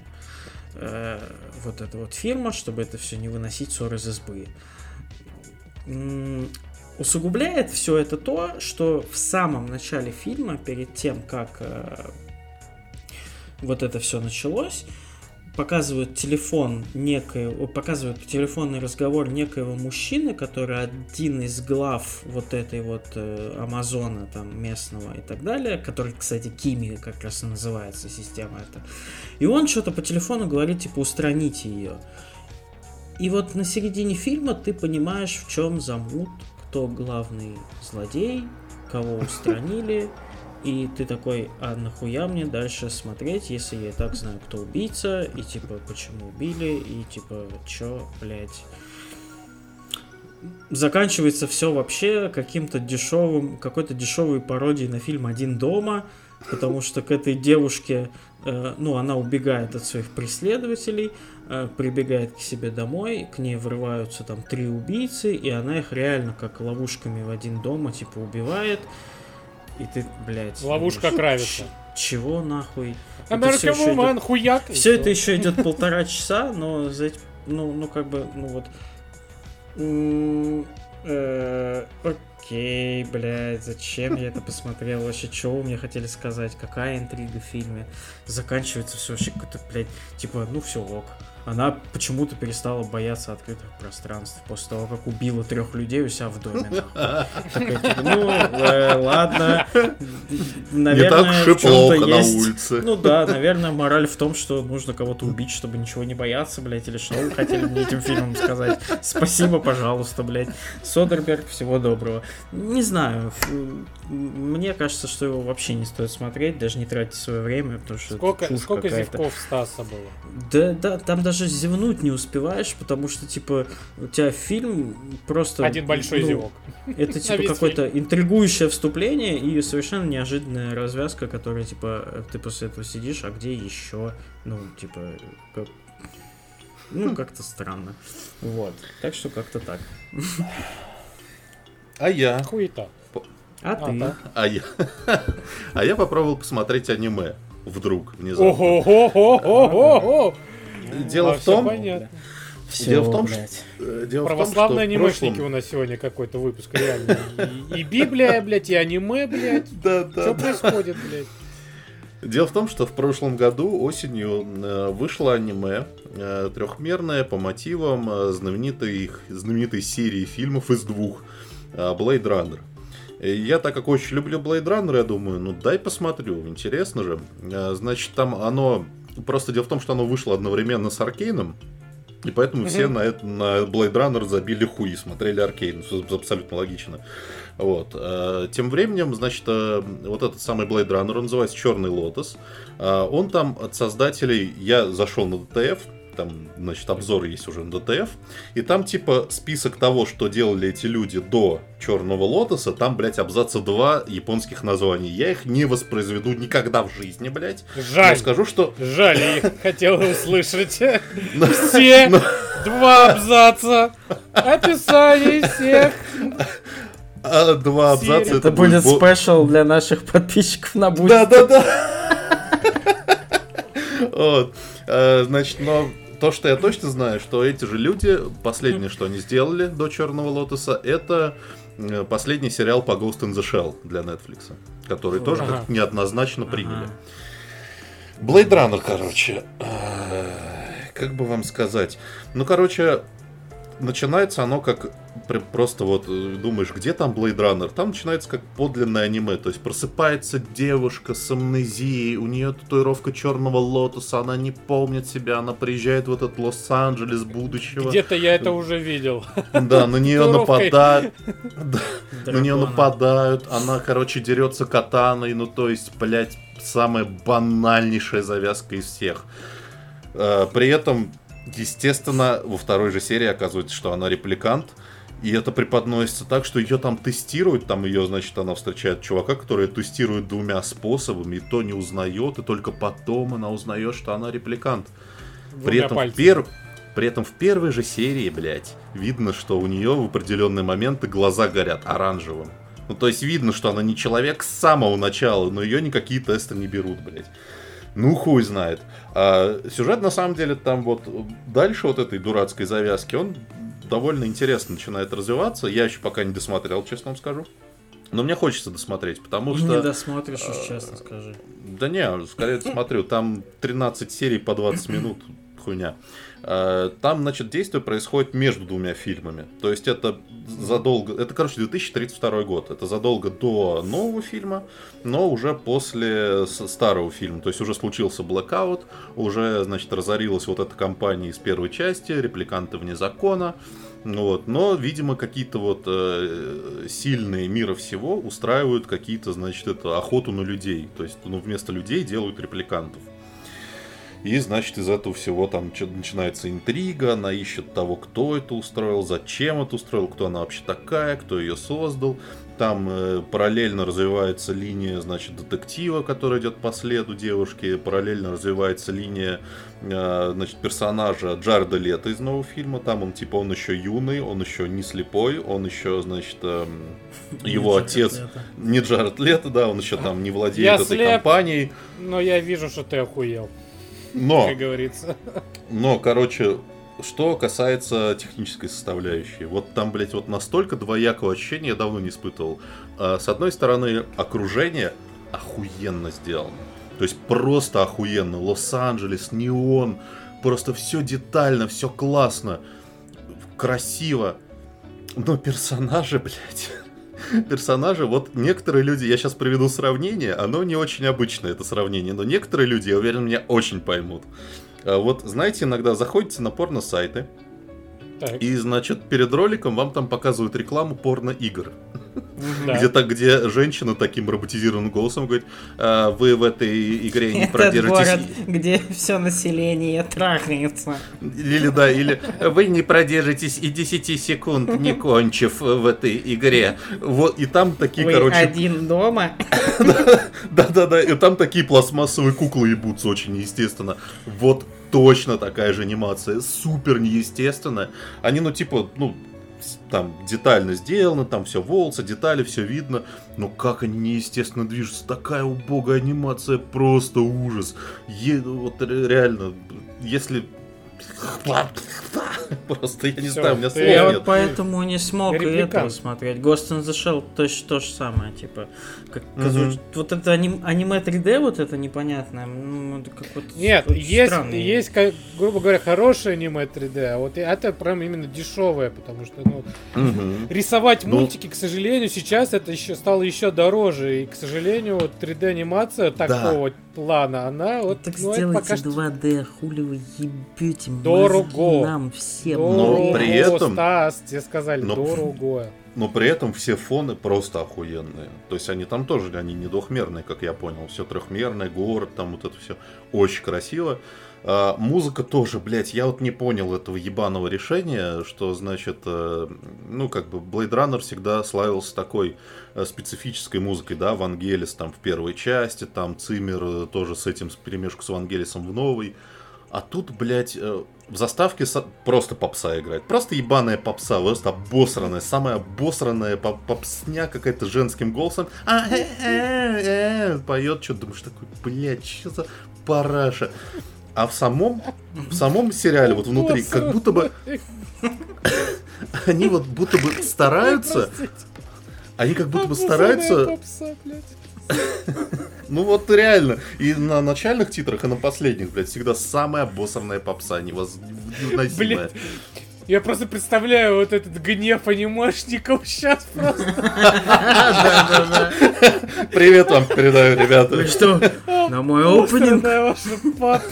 Вот эта вот фирма, чтобы это все не выносить ссор из избы усугубляет все это то, что в самом начале фильма, перед тем, как э, вот это все началось, показывают телефон некоего, показывают телефонный разговор некоего мужчины, который один из глав вот этой вот э, Амазона там местного и так далее, который, кстати, Кими как раз и называется система эта. И он что-то по телефону говорит, типа, устраните ее. И вот на середине фильма ты понимаешь, в чем замут, кто главный злодей, кого устранили, и ты такой, а нахуя мне дальше смотреть, если я и так знаю, кто убийца, и типа, почему убили, и типа, чё, блядь. заканчивается все вообще каким-то дешевым, какой-то дешевой пародией на фильм «Один дома», потому что к этой девушке, э, ну, она убегает от своих преследователей, прибегает к себе домой, к ней врываются там три убийцы, и она их реально как ловушками в один дома, типа, убивает. И ты, блядь... Ловушка Кравица. Чего нахуй? Идет... хуяк. Все это еще идет полтора часа, но за эти, ну, ну как бы, ну вот. Э, окей, блядь, зачем я это посмотрел? Вообще, чего мне хотели сказать? Какая интрига в фильме? Заканчивается все вообще какой-то, блядь, типа, ну все ок она почему-то перестала бояться открытых пространств после того, как убила трех людей у себя в доме. Типа, ну, э, ладно. Наверное, плохо на улице. Ну да, наверное, мораль в том, что нужно кого-то убить, чтобы ничего не бояться, блядь, или что вы хотели мне этим фильмом сказать. Спасибо, пожалуйста, блядь. Содерберг, всего доброго. Не знаю, мне кажется, что его вообще не стоит смотреть, даже не тратить свое время, потому что Сколько, сколько зевков Стаса было? Да, да, там даже зевнуть не успеваешь, потому что, типа, у тебя фильм просто... Один большой ну, зевок. Это, типа, какое-то интригующее вступление и совершенно неожиданная развязка, которая, типа, ты после этого сидишь, а где еще? Ну, типа, как... Ну, как-то странно. Вот. Так что как-то так. А я? Хуета. А, а ты? А я... а я попробовал посмотреть аниме. Вдруг, внезапно. Дело в том... Все, дело в том, что... Э, дело Православные в том, что анимешники прошлом... у нас сегодня какой-то выпуск, реально. И, и Библия, блядь, и аниме, блядь. Да, да. Что происходит, блядь? Дело в том, что в прошлом году осенью э, вышло аниме э, трехмерное по мотивам знаменитой, знаменитой серии фильмов из двух Blade Runner. Я, так как очень люблю Blade Runner, я думаю, ну дай посмотрю, интересно же. Значит, там оно... Просто дело в том, что оно вышло одновременно с Аркейном, и поэтому mm-hmm. все на, это, на Blade Runner забили хуи, смотрели Аркейн. Абсолютно логично. Вот. Э, тем временем, значит, э, вот этот самый Blade Runner, он называется Черный Лотос. Он там от создателей, я зашел на DTF, там, значит, обзор есть уже на DTF, и там, типа, список того, что делали эти люди до Черного Лотоса, там, блядь, абзаца два японских названий. Я их не воспроизведу никогда в жизни, блядь. Жаль. Но скажу, что... Жаль, я их хотел услышать. Все два абзаца. Описание всех а, два абзаца. Это будет спешл для наших подписчиков на будущее. Да, да, да. Вот. А, значит, но то, что я точно знаю, что эти же люди, последнее, что они сделали до Черного Лотоса, это э, последний сериал по Ghost in the Shell для Netflix, который тоже ага. как неоднозначно приняли. Ага. Blade Runner, короче. Как бы вам сказать? Ну, короче, начинается оно как просто вот э, думаешь, где там Blade Runner? Там начинается как подлинное аниме. То есть просыпается девушка с амнезией, у нее татуировка черного лотоса, она не помнит себя, она приезжает в этот Лос-Анджелес будущего. Где-то я это уже видел. Да, на нее нападают. На нее нападают. Она, короче, дерется катаной. Ну, то есть, блядь, самая банальнейшая завязка из всех. Э, при этом Естественно, во второй же серии оказывается, что она репликант. И это преподносится так, что ее там тестируют, там ее, значит, она встречает чувака, который тестирует двумя способами, и то не узнает, и только потом она узнает, что она репликант. При этом, в пер... При этом в первой же серии, блядь, видно, что у нее в определенные моменты глаза горят оранжевым. Ну, то есть видно, что она не человек с самого начала, но ее никакие тесты не берут, блядь. Ну, хуй знает. А сюжет, на самом деле, там вот дальше вот этой дурацкой завязки, он довольно интересно начинает развиваться. Я еще пока не досмотрел, честно вам скажу. Но мне хочется досмотреть, потому что... Не досмотришь уж, честно скажи. Да не, скорее смотрю. Там 13 серий по 20 минут. Хуйня. Э, там, значит, действие происходит между двумя фильмами. То есть это задолго... Это, короче, 2032 год. Это задолго до нового фильма, но уже после старого фильма. То есть уже случился блэкаут, уже, значит, разорилась вот эта компания из первой части, репликанты вне закона. Вот. Но, видимо, какие-то вот э, сильные мира всего устраивают какие-то, значит, это охоту на людей. То есть, ну, вместо людей делают репликантов. И, значит, из этого всего там начинается интрига, она ищет того, кто это устроил, зачем это устроил, кто она вообще такая, кто ее создал. Там э, параллельно развивается линия, значит, детектива, который идет по следу девушки. Параллельно развивается линия, э, значит, персонажа Джарда Лето из нового фильма. Там он, типа, он еще юный, он еще не слепой, он еще, значит, э, его не отец... Лето. Не Джаред Лето, да, он еще там не владеет я этой слеп, компанией. Но я вижу, что ты охуел. Но... Как говорится. Но, короче, что касается технической составляющей, вот там, блядь, вот настолько двоякого ощущения я давно не испытывал. А, с одной стороны, окружение охуенно сделано. То есть просто охуенно. Лос-Анджелес, неон, просто все детально, все классно, красиво. Но персонажи, блядь, персонажи, вот некоторые люди, я сейчас приведу сравнение, оно не очень обычное, это сравнение, но некоторые люди, я уверен, меня очень поймут. А вот, знаете, иногда заходите на порно-сайты, так. И, значит, перед роликом вам там показывают рекламу порно-игр. Да. Где, так, где женщина таким роботизированным голосом говорит, а, вы в этой игре не продержитесь... город, где все население трахается. Или да, или вы не продержитесь и 10 секунд, не кончив в этой игре. Вот, и там такие, вы короче... один дома? Да-да-да, и там такие пластмассовые куклы ебутся очень естественно. Вот точно такая же анимация, супер неестественная. Они, ну, типа, ну, там детально сделано, там все волосы, детали, все видно. Но как они неестественно движутся, такая убогая анимация, просто ужас. Е- вот реально, если Просто я не Всё, знаю, у меня слов Я нет. вот поэтому не смог и этого смотреть. Ghost in the Shell точно то же самое, типа. Как, угу. Вот это аним, аниме 3D, вот это непонятное. Ну, это как вот Нет, есть, есть, грубо говоря, хорошее аниме 3D, а вот это прям именно дешевое, потому что ну, угу. рисовать ну, мультики, к сожалению, сейчас это еще стало еще дороже. И, к сожалению, вот 3D анимация такого да. плана, она вот. Так ну, сделайте пока 2D, хули вы ебете Дорого. нам всем. Но при этом... Стас, тебе сказали, но, дорого. Но при этом все фоны просто охуенные. То есть они там тоже, они не двухмерные, как я понял. Все трехмерное, город, там вот это все очень красиво. А, музыка тоже, блядь, я вот не понял этого ебаного решения, что, значит, э, ну, как бы, Blade Runner всегда славился такой э, специфической музыкой, да, Вангелис там в первой части, там Циммер э, тоже с этим, с перемешку с Вангелисом в новой. А тут, блядь, э, в заставке просто попса играет. Просто ебаная попса, просто обосранная, самая обосранная попсня какая-то женским голосом. А, э, э, поет что-то, думаешь, такой, блядь, что за параша. А в самом, в самом сериале, вот внутри, как будто бы... Они вот будто бы стараются... Они как будто бы стараются... Ну вот реально. И на начальных титрах, и на последних, блядь, всегда самая обосранная попса невыносимая. Я просто представляю вот этот гнев анимешников сейчас просто. Привет вам передаю, ребята. Вы что, на мой опенинг? ваша.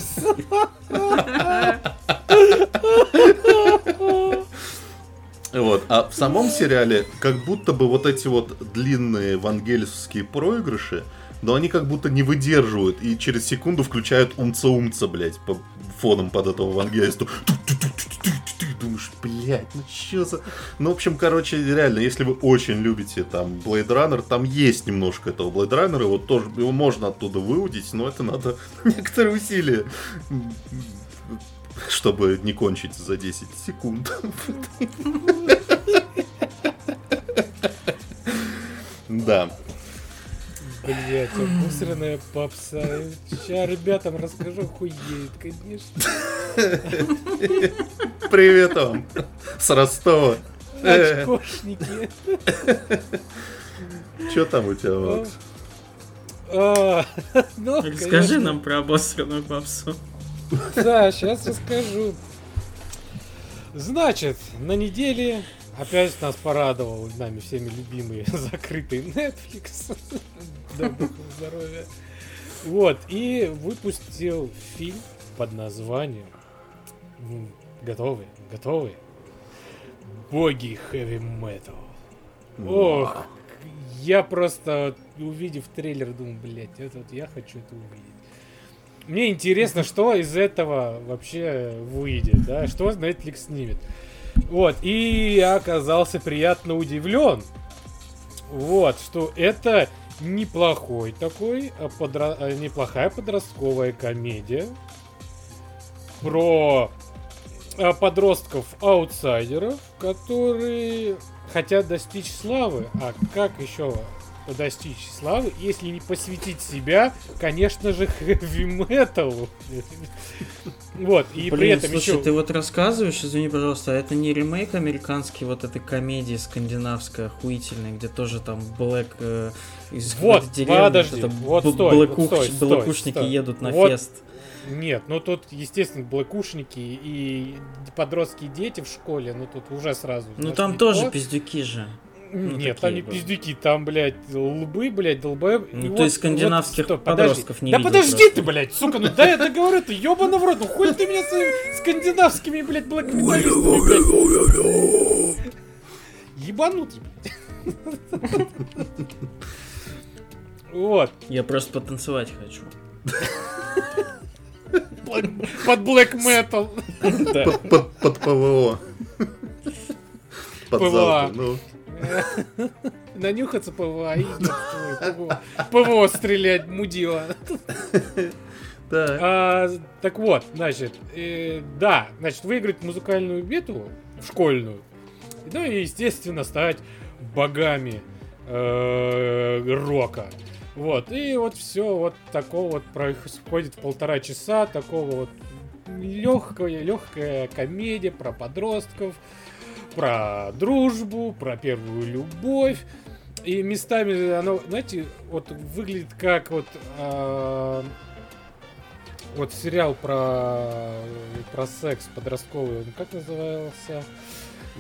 Вот. А в самом сериале как будто бы вот эти вот длинные евангельские проигрыши, но они как будто не выдерживают и через секунду включают умца-умца, блядь, по фоном под этого евангелисту. Думаешь, блядь, ну что за... Ну, в общем, короче, реально, если вы очень любите там Blade Runner, там есть немножко этого Blade Runner, его тоже его можно оттуда выудить, но это надо некоторые усилия чтобы не кончить за 10 секунд. Да. Блять, обусранная попса. Сейчас ребятам расскажу, хуеет, конечно. Привет вам. С Ростова. Очкошники. Че там у тебя, Макс? А, ну, Расскажи нам про обосранную попсу. Да, сейчас расскажу. Значит, на неделе опять нас порадовал нами всеми любимый закрытый Netflix. Дай здоровья. Вот, и выпустил фильм под названием Готовы? Готовы? Боги хэви метал. Ох, я просто, увидев трейлер, думаю, блять, это вот я хочу это увидеть. мне интересно, что из этого вообще выйдет, да, что Netflix снимет. Вот, и я оказался приятно удивлен, вот, что это неплохой такой, а подра... А, неплохая подростковая комедия про а, подростков-аутсайдеров, которые хотят достичь славы. А как еще достичь славы, если не посвятить себя, конечно же, хэви-металу. Вот, и Блин, при этом слушай, еще... ты вот рассказываешь, извини, пожалуйста, это не ремейк американский вот этой комедии скандинавской охуительной, где тоже там Блэк э, из вот, деревни, подожди, это вот стой, блэкуш, вот стой, блэкушники стой. едут на вот, фест. Нет, ну тут, естественно, блэкушники и подростки дети в школе, ну тут уже сразу. Ну там тоже пиздюки же. Ну, Нет, там не были. пиздюки, там, блядь, лбы, блядь, долбоеб. Ну, то есть скандинавских вот, подростков подожди. не Да подожди просто. ты, блядь, сука, ну да я договорю, ты ёбаный в рот, ну хуй ты меня своими скандинавскими, блядь, блядь. Ебанутый, блядь. Вот. Я просто потанцевать хочу. Под блэк метал. Под ПВО. Под ПВО. Нанюхаться ПВО и ПВО стрелять, мудила. Так. А, так вот, значит, э, да, значит, выиграть музыкальную битву, школьную, ну и, естественно, стать богами э, рока. Вот, и вот все вот такого вот происходит полтора часа, такого вот легкая, легкая комедия про подростков, про дружбу, про первую любовь. И местами оно, знаете, вот выглядит как вот э, вот сериал про про секс подростковый, он как назывался?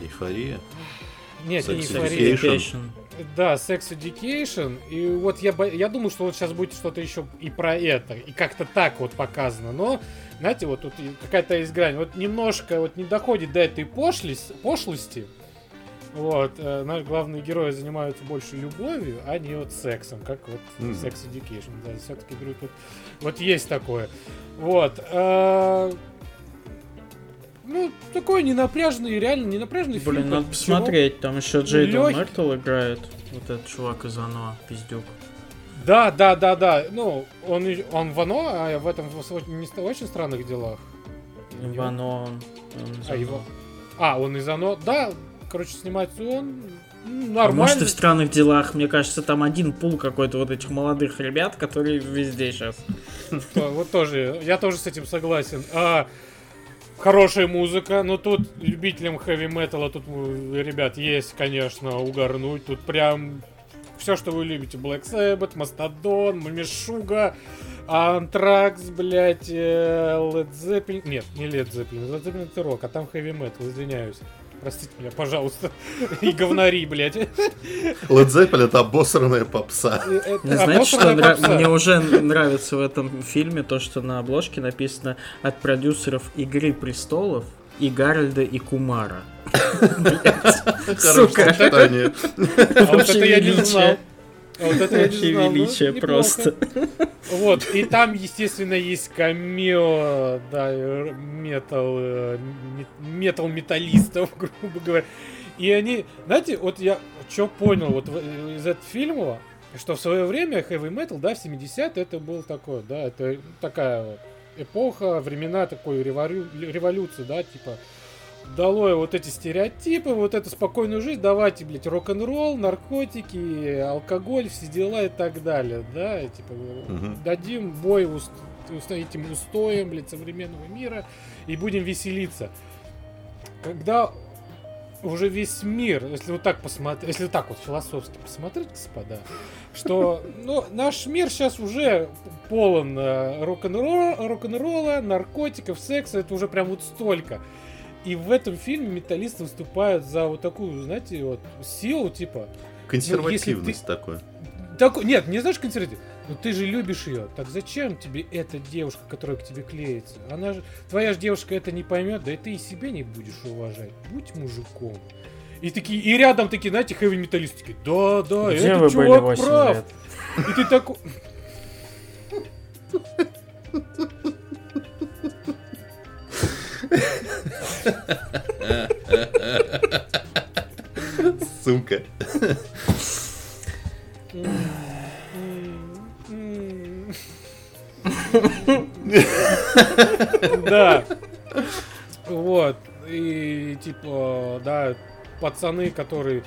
Эйфория. Нет, Sex не эйфория. Да, Sex Education. И вот я, я думаю, что вот сейчас будет что-то еще и про это. И как-то так вот показано. Но знаете, вот тут какая-то есть грань. Вот немножко вот не доходит до этой пошлости, пошлости. Вот, э, наши главные герои занимаются больше любовью, а не вот сексом, как вот mm. Sex Education. Да, все-таки говорю, тут вот есть такое. Вот. Э, ну, такой ненапряжный, реально ненапряжный фильм. Блин, надо посмотреть, там еще Джейден Мертл играет, вот этот чувак из Оно, пиздюк. Да, да, да, да. Ну, он, он в Оно, а в этом в не очень странных делах. В Оно он, а, его... а, он из Оно. Да, короче, снимается он. Нормально. А может и в странных делах, мне кажется, там один пул какой-то вот этих молодых ребят, которые везде сейчас. Вот тоже, я тоже с этим согласен. А, хорошая музыка, но тут любителям хэви-металла, тут, ребят, есть, конечно, угорнуть. Тут прям все, что вы любите. Black Sabbath, Мастодон, Мамишуга, Антракс, блядь, э, Led Zeppelin. Нет, не Led Zeppelin. Led Zeppelin это рок, а там хэви метал, извиняюсь. Простите меня, пожалуйста. И говнари, блядь. Led Zeppelin это обосранная попса. Э, знаете, что мне уже нравится в этом фильме? То, что на обложке написано от продюсеров «Игры престолов» и Гарольда и Кумара. Сука. А вот это я не знал. А вот это Вообще ну, величие просто. Вот, и там, естественно, есть камео, да, метал, э, метал металлистов, грубо говоря. И они, знаете, вот я что понял вот из этого фильма, что в свое время heavy metal, да, в 70-е это был такой, да, это такая вот эпоха, времена такой револю... революции, да, типа долой вот эти стереотипы, вот эту спокойную жизнь, давайте, блядь, рок-н-ролл, наркотики, алкоголь, все дела и так далее, да, и, типа, угу. дадим бой уст, уст, этим устоям, блядь, современного мира и будем веселиться. Когда уже весь мир, если вот так посмотреть, если вот так вот философски посмотреть, господа, что ну, наш мир сейчас уже полон э, рок-н-ролла, рок-н-ролла, наркотиков, секса, это уже прям вот столько. И в этом фильме металлисты выступают за вот такую, знаете, вот силу, типа... Ну, Консервативность ну, такой. Так, нет, не знаешь консерватив. Но ты же любишь ее. Так зачем тебе эта девушка, которая к тебе клеится? Она же. Твоя же девушка это не поймет, да и ты и себе не будешь уважать. Будь мужиком. И такие, и рядом такие, знаете, хэви металлистики. Да, да, Где этот вы чувак были прав. Лет? И ты такой. Сумка. Да. Вот. И типа, да, пацаны, которые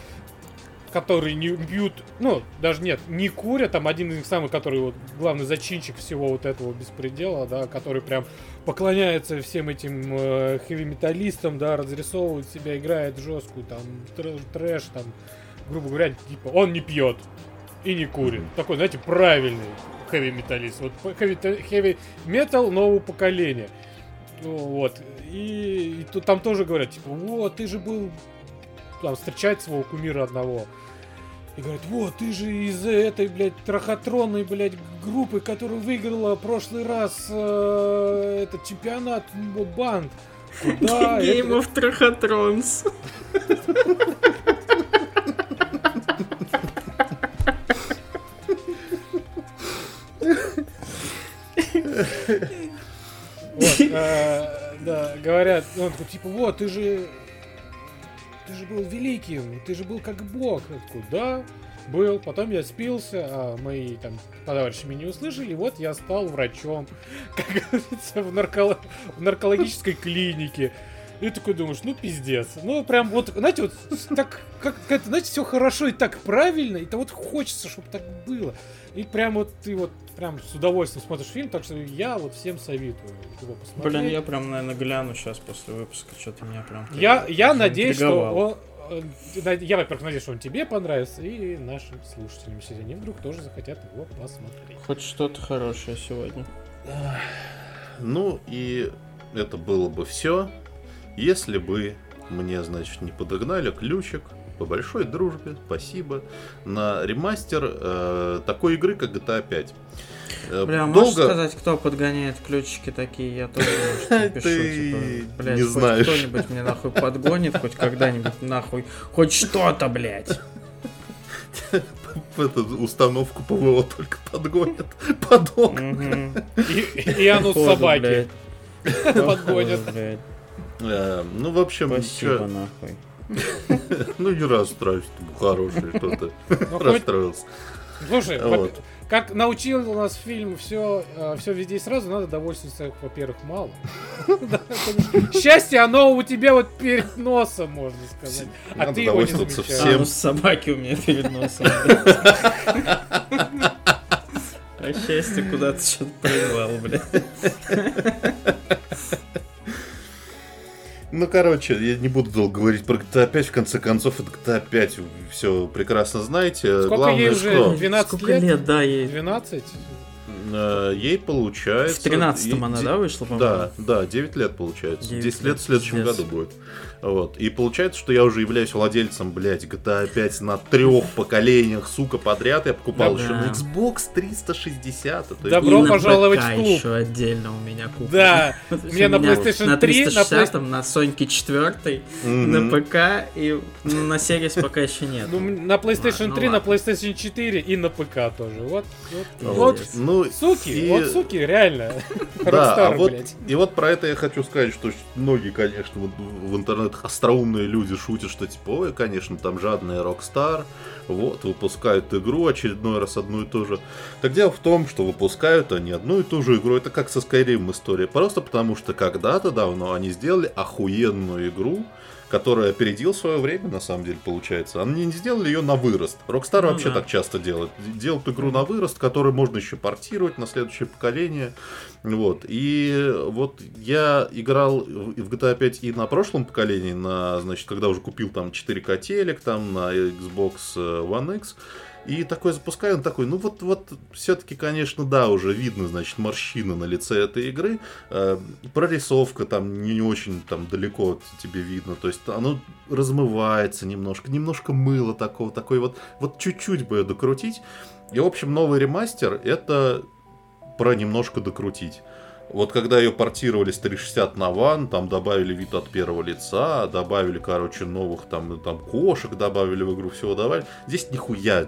которые не бьют, ну, даже нет, не курят, там один из них самых, который вот главный зачинщик всего вот этого беспредела, да, который прям поклоняется всем этим э, хэви-металлистам, да, разрисовывает себя, играет жесткую, там, трэш, там, грубо говоря, типа, он не пьет и не курит. Такой, знаете, правильный хэви-металлист. Вот хэви-метал нового поколения. Вот. И, и тут там тоже говорят, типа, вот, ты же был там встречать своего кумира одного. И говорит, вот, ты же из этой, блядь, трахотронной, блядь, группы, которая выиграла прошлый раз э, этот чемпионат банд. Куда? Game of Трахотрons. Вот, да, говорят, он такой, типа, вот, ты же ты же был великим, ты же был как бог. Я такой, да, был. Потом я спился, а мои там товарищи меня не услышали, и вот я стал врачом, как говорится, в, нарколо... в наркологической клинике. И такой думаешь, ну пиздец. Ну прям вот, знаете, вот так, как, как знаете, все хорошо и так правильно, и то вот хочется, чтобы так было. И прям вот ты вот прям с удовольствием смотришь фильм, так что я вот всем советую его посмотреть. Блин, я прям, наверное, гляну сейчас после выпуска, что-то меня прям... Я, я надеюсь, что он, э, я, во-первых, надеюсь, что он тебе понравится, и нашим слушателям, если они вдруг тоже захотят его посмотреть. Хоть что-то хорошее сегодня. Ну и это было бы все, если бы мне, значит, не подогнали ключик по большой дружбе, спасибо, на ремастер э, такой игры, как GTA 5. Э, Бля, Долго... можешь сказать, кто подгоняет ключики такие? Я тоже напишу, Ты типа, блядь, не хоть знаешь. кто-нибудь мне нахуй подгонит, хоть когда-нибудь нахуй, хоть что-то, блядь. Эту установку ПВО только подгонят под окна. И оно собаки подгонят. Э, ну, в общем, Спасибо, нахуй. Ну, не расстраивайся, ты хороший, что-то ну, расстроился. Слушай, как научил у нас фильм все, э, все везде и сразу, надо довольствоваться, во-первых, мало. Счастье, оно у тебя вот перед носом, можно сказать. А ты его не замечаешь. А, ну, собаки у меня перед носом. А счастье куда-то что-то проебал, бля. Ну, короче, я не буду долго говорить про GTA 5, в конце концов, это GTA 5, все прекрасно знаете. Сколько Главное, ей уже? Что... 12 Сколько лет? лет, да, ей. 12? Э, ей получается... В 13-м она, да, вышла, по-моему? Да, да, 9 лет получается. 9 10 лет в следующем году будет. Вот. И получается, что я уже являюсь владельцем, блядь, GTA 5 на трех поколениях, сука, подряд. Я покупал да, еще на Xbox 360. То есть... Добро пожаловать в клуб. еще отдельно у меня куплен. Да, мне на PlayStation 3, на 360, на Соньке 4, на ПК и на Series пока еще нет. Ну, на PlayStation 3, на PlayStation 4 и на ПК тоже. Вот, вот, ну, суки, вот суки, реально. Да, а вот, и вот про это я хочу сказать, что многие, конечно, в интернете вот остроумные люди шутят, что типа, ой, конечно, там жадный Rockstar, вот, выпускают игру очередной раз одну и ту же. Так дело в том, что выпускают они одну и ту же игру, это как со Skyrim история, просто потому что когда-то давно они сделали охуенную игру, который опередил свое время, на самом деле, получается. Они не сделали ее на вырост. Rockstar ну, вообще да. так часто делает. Делают игру на вырост, которую можно еще портировать на следующее поколение. Вот. И вот я играл в GTA 5 и на прошлом поколении, на, значит, когда уже купил там 4К телек, там на Xbox One X. И такой запускаю, он такой, ну вот, вот, все-таки, конечно, да, уже видно, значит, морщина на лице этой игры. Э, прорисовка там не, не очень там далеко тебе видно, то есть оно размывается немножко, немножко мыло такого, такой вот, вот чуть-чуть бы докрутить. И, в общем, новый ремастер это про немножко докрутить. Вот когда ее портировали с 360 на ван, там добавили вид от первого лица, добавили, короче, новых там, там кошек добавили в игру, всего добавили. Здесь нихуя,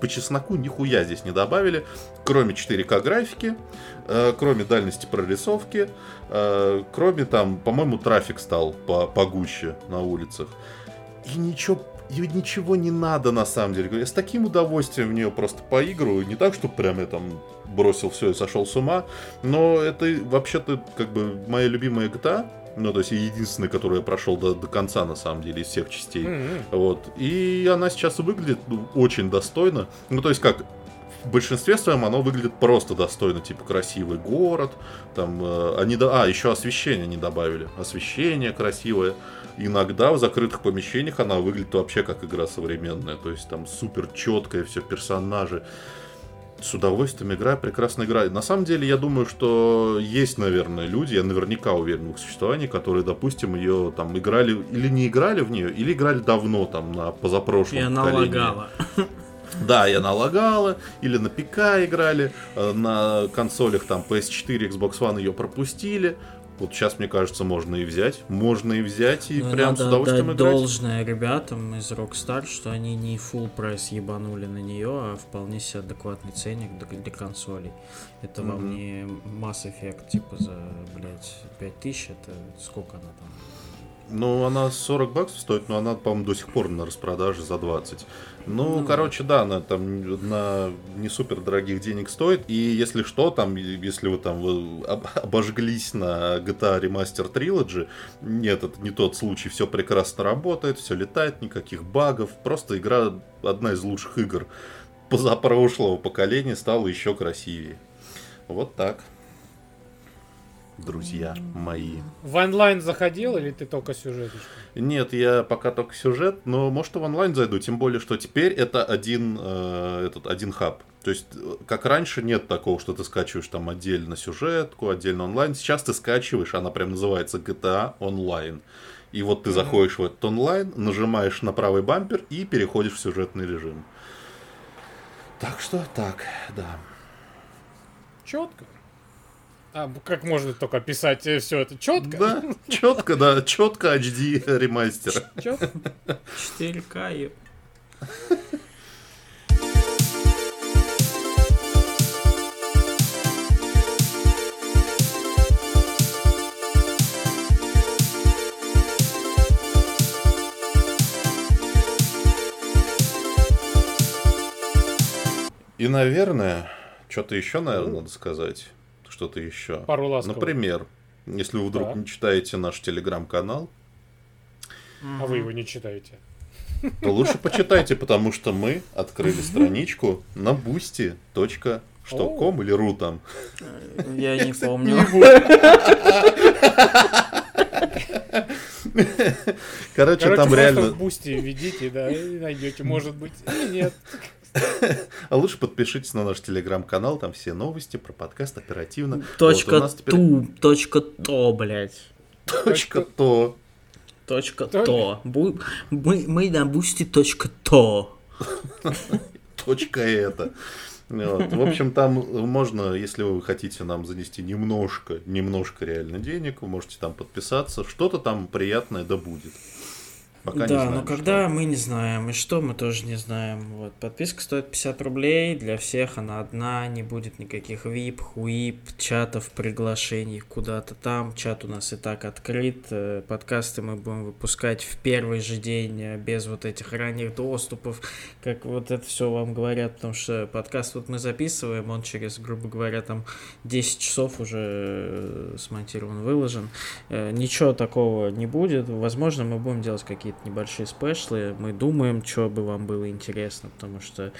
по чесноку нихуя здесь не добавили, кроме 4К графики, э, кроме дальности прорисовки, э, кроме там, по-моему, трафик стал по погуще на улицах. И ничего и ничего не надо на самом деле. Я с таким удовольствием в нее просто поигрываю. Не так, что прям я там бросил все и сошел с ума. Но это вообще-то как бы моя любимая GTA. Ну, то есть единственная, которую я прошел до, до конца, на самом деле, из всех частей. Mm-hmm. Вот. И она сейчас выглядит ну, очень достойно. Ну, то есть как, в большинстве своем оно выглядит просто достойно, типа красивый город, там э, они а еще освещение не добавили, освещение красивое. Иногда в закрытых помещениях она выглядит вообще как игра современная, то есть там супер четкое все персонажи с удовольствием играю, прекрасно играю. На самом деле, я думаю, что есть, наверное, люди, я наверняка уверен в их существовании, которые, допустим, ее там играли или не играли в нее, или играли давно, там, на позапрошлом И она поколении. лагала. Да, я налагала, или на ПК играли, э, на консолях там PS4, Xbox One ее пропустили, вот сейчас, мне кажется, можно и взять. Можно и взять, и Но ну, прям с удовольствием дать играть. должное ребятам из Rockstar, что они не full прайс ебанули на нее, а вполне себе адекватный ценник для консолей. Это mm-hmm. вам не Mass Effect, типа, за, блядь, 5000, это сколько она там? Ну, она 40 баксов стоит, но она, по-моему, до сих пор на распродаже за 20. Ну, ну, короче, да, она там на не супер дорогих денег стоит. И если что, там, если вы там вы обожглись на GTA Remaster Trilogy, нет, это не тот случай, все прекрасно работает, все летает, никаких багов. Просто игра одна из лучших игр позапрошлого поколения стала еще красивее. Вот так друзья мои. В онлайн заходил или ты только сюжет? Нет, я пока только сюжет, но может и в онлайн зайду, тем более, что теперь это один, э, этот, один хаб. То есть, э, как раньше, нет такого, что ты скачиваешь там отдельно сюжетку, отдельно онлайн. Сейчас ты скачиваешь, она прям называется GTA онлайн. И вот ты заходишь в этот онлайн, нажимаешь на правый бампер и переходишь в сюжетный режим. Так что так, да. Четко. А как можно только описать э, все это четко? Да, четко, да, четко HD ремастер. 4К. И, наверное, что-то еще, наверное, надо сказать что-то еще. Пару ласковых. Например, если вы вдруг да. не читаете наш телеграм-канал. А вы его не читаете. То лучше почитайте, потому что мы открыли страничку на boosty.com или ру там. Я не помню. Короче, там реально... Boosty введите, да, и найдете, может быть, или нет. А лучше подпишитесь на наш телеграм-канал, там все новости про подкаст оперативно. Точка ту, точка то, блядь. Точка то. Точка то. Мы, мы на Boosty точка то. Точка это. Вот. В общем, там можно, если вы хотите нам занести немножко, немножко реально денег, вы можете там подписаться. Что-то там приятное да будет. Пока да, знаем, но когда что. мы не знаем, и что мы тоже не знаем. Вот. Подписка стоит 50 рублей, для всех она одна, не будет никаких VIP, хуип, чатов, приглашений куда-то там. Чат у нас и так открыт. Э, подкасты мы будем выпускать в первый же день, э, без вот этих ранних доступов, как вот это все вам говорят, потому что подкаст вот мы записываем, он через, грубо говоря, там 10 часов уже э, смонтирован, выложен. Ничего такого не будет. Возможно, мы будем делать какие какие-то небольшие спешлы. Мы думаем, что бы вам было интересно, потому что,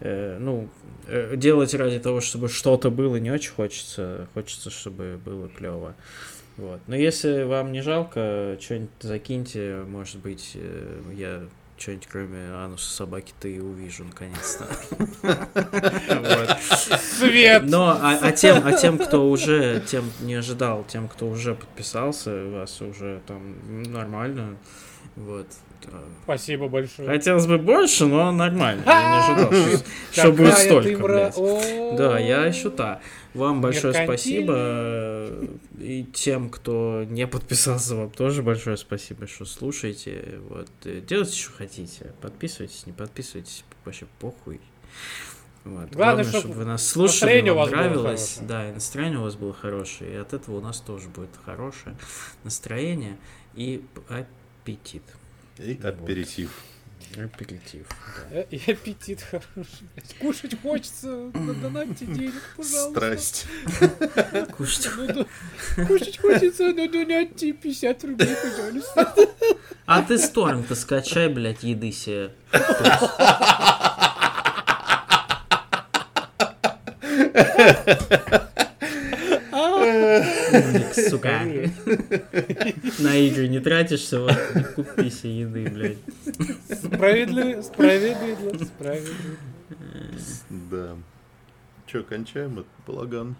э, ну, э, делать ради того, чтобы что-то было, не очень хочется. Хочется, чтобы было клево. Вот. Но если вам не жалко, что-нибудь закиньте, может быть, э, я что-нибудь кроме ануса собаки ты и увижу наконец-то. Свет! Но а, а, тем, а тем, кто уже, тем не ожидал, тем, кто уже подписался, вас уже там нормально. Вот. Спасибо большое. Хотелось бы больше, но нормально. Я не ожидал, что будет столько, блядь. Да, я считаю. Вам большое спасибо. И тем, кто не подписался, вам тоже большое спасибо, что слушаете. Вот. Делайте, что хотите. Подписывайтесь, не подписывайтесь. Вообще похуй. Вот. Главное, Главное чтобы, чтобы вы нас слушали, вам нравилось. Да, и настроение у вас было хорошее. И от этого у нас тоже будет хорошее настроение и аппетит. И аперитив. Аперитив, да. Э, и аппетит хороший. Кушать хочется, донатьте денег, пожалуйста. Страсть. Кушать. Кушать хочется, но донатьте 50 рублей, пожалуйста. А ты сторм-то скачай, блядь, еды себе. Умник, сука. На игры не тратишься, вот купи себе еды, блядь. Справедливо, справедливо, справедливо. Да. Че, кончаем этот балаган?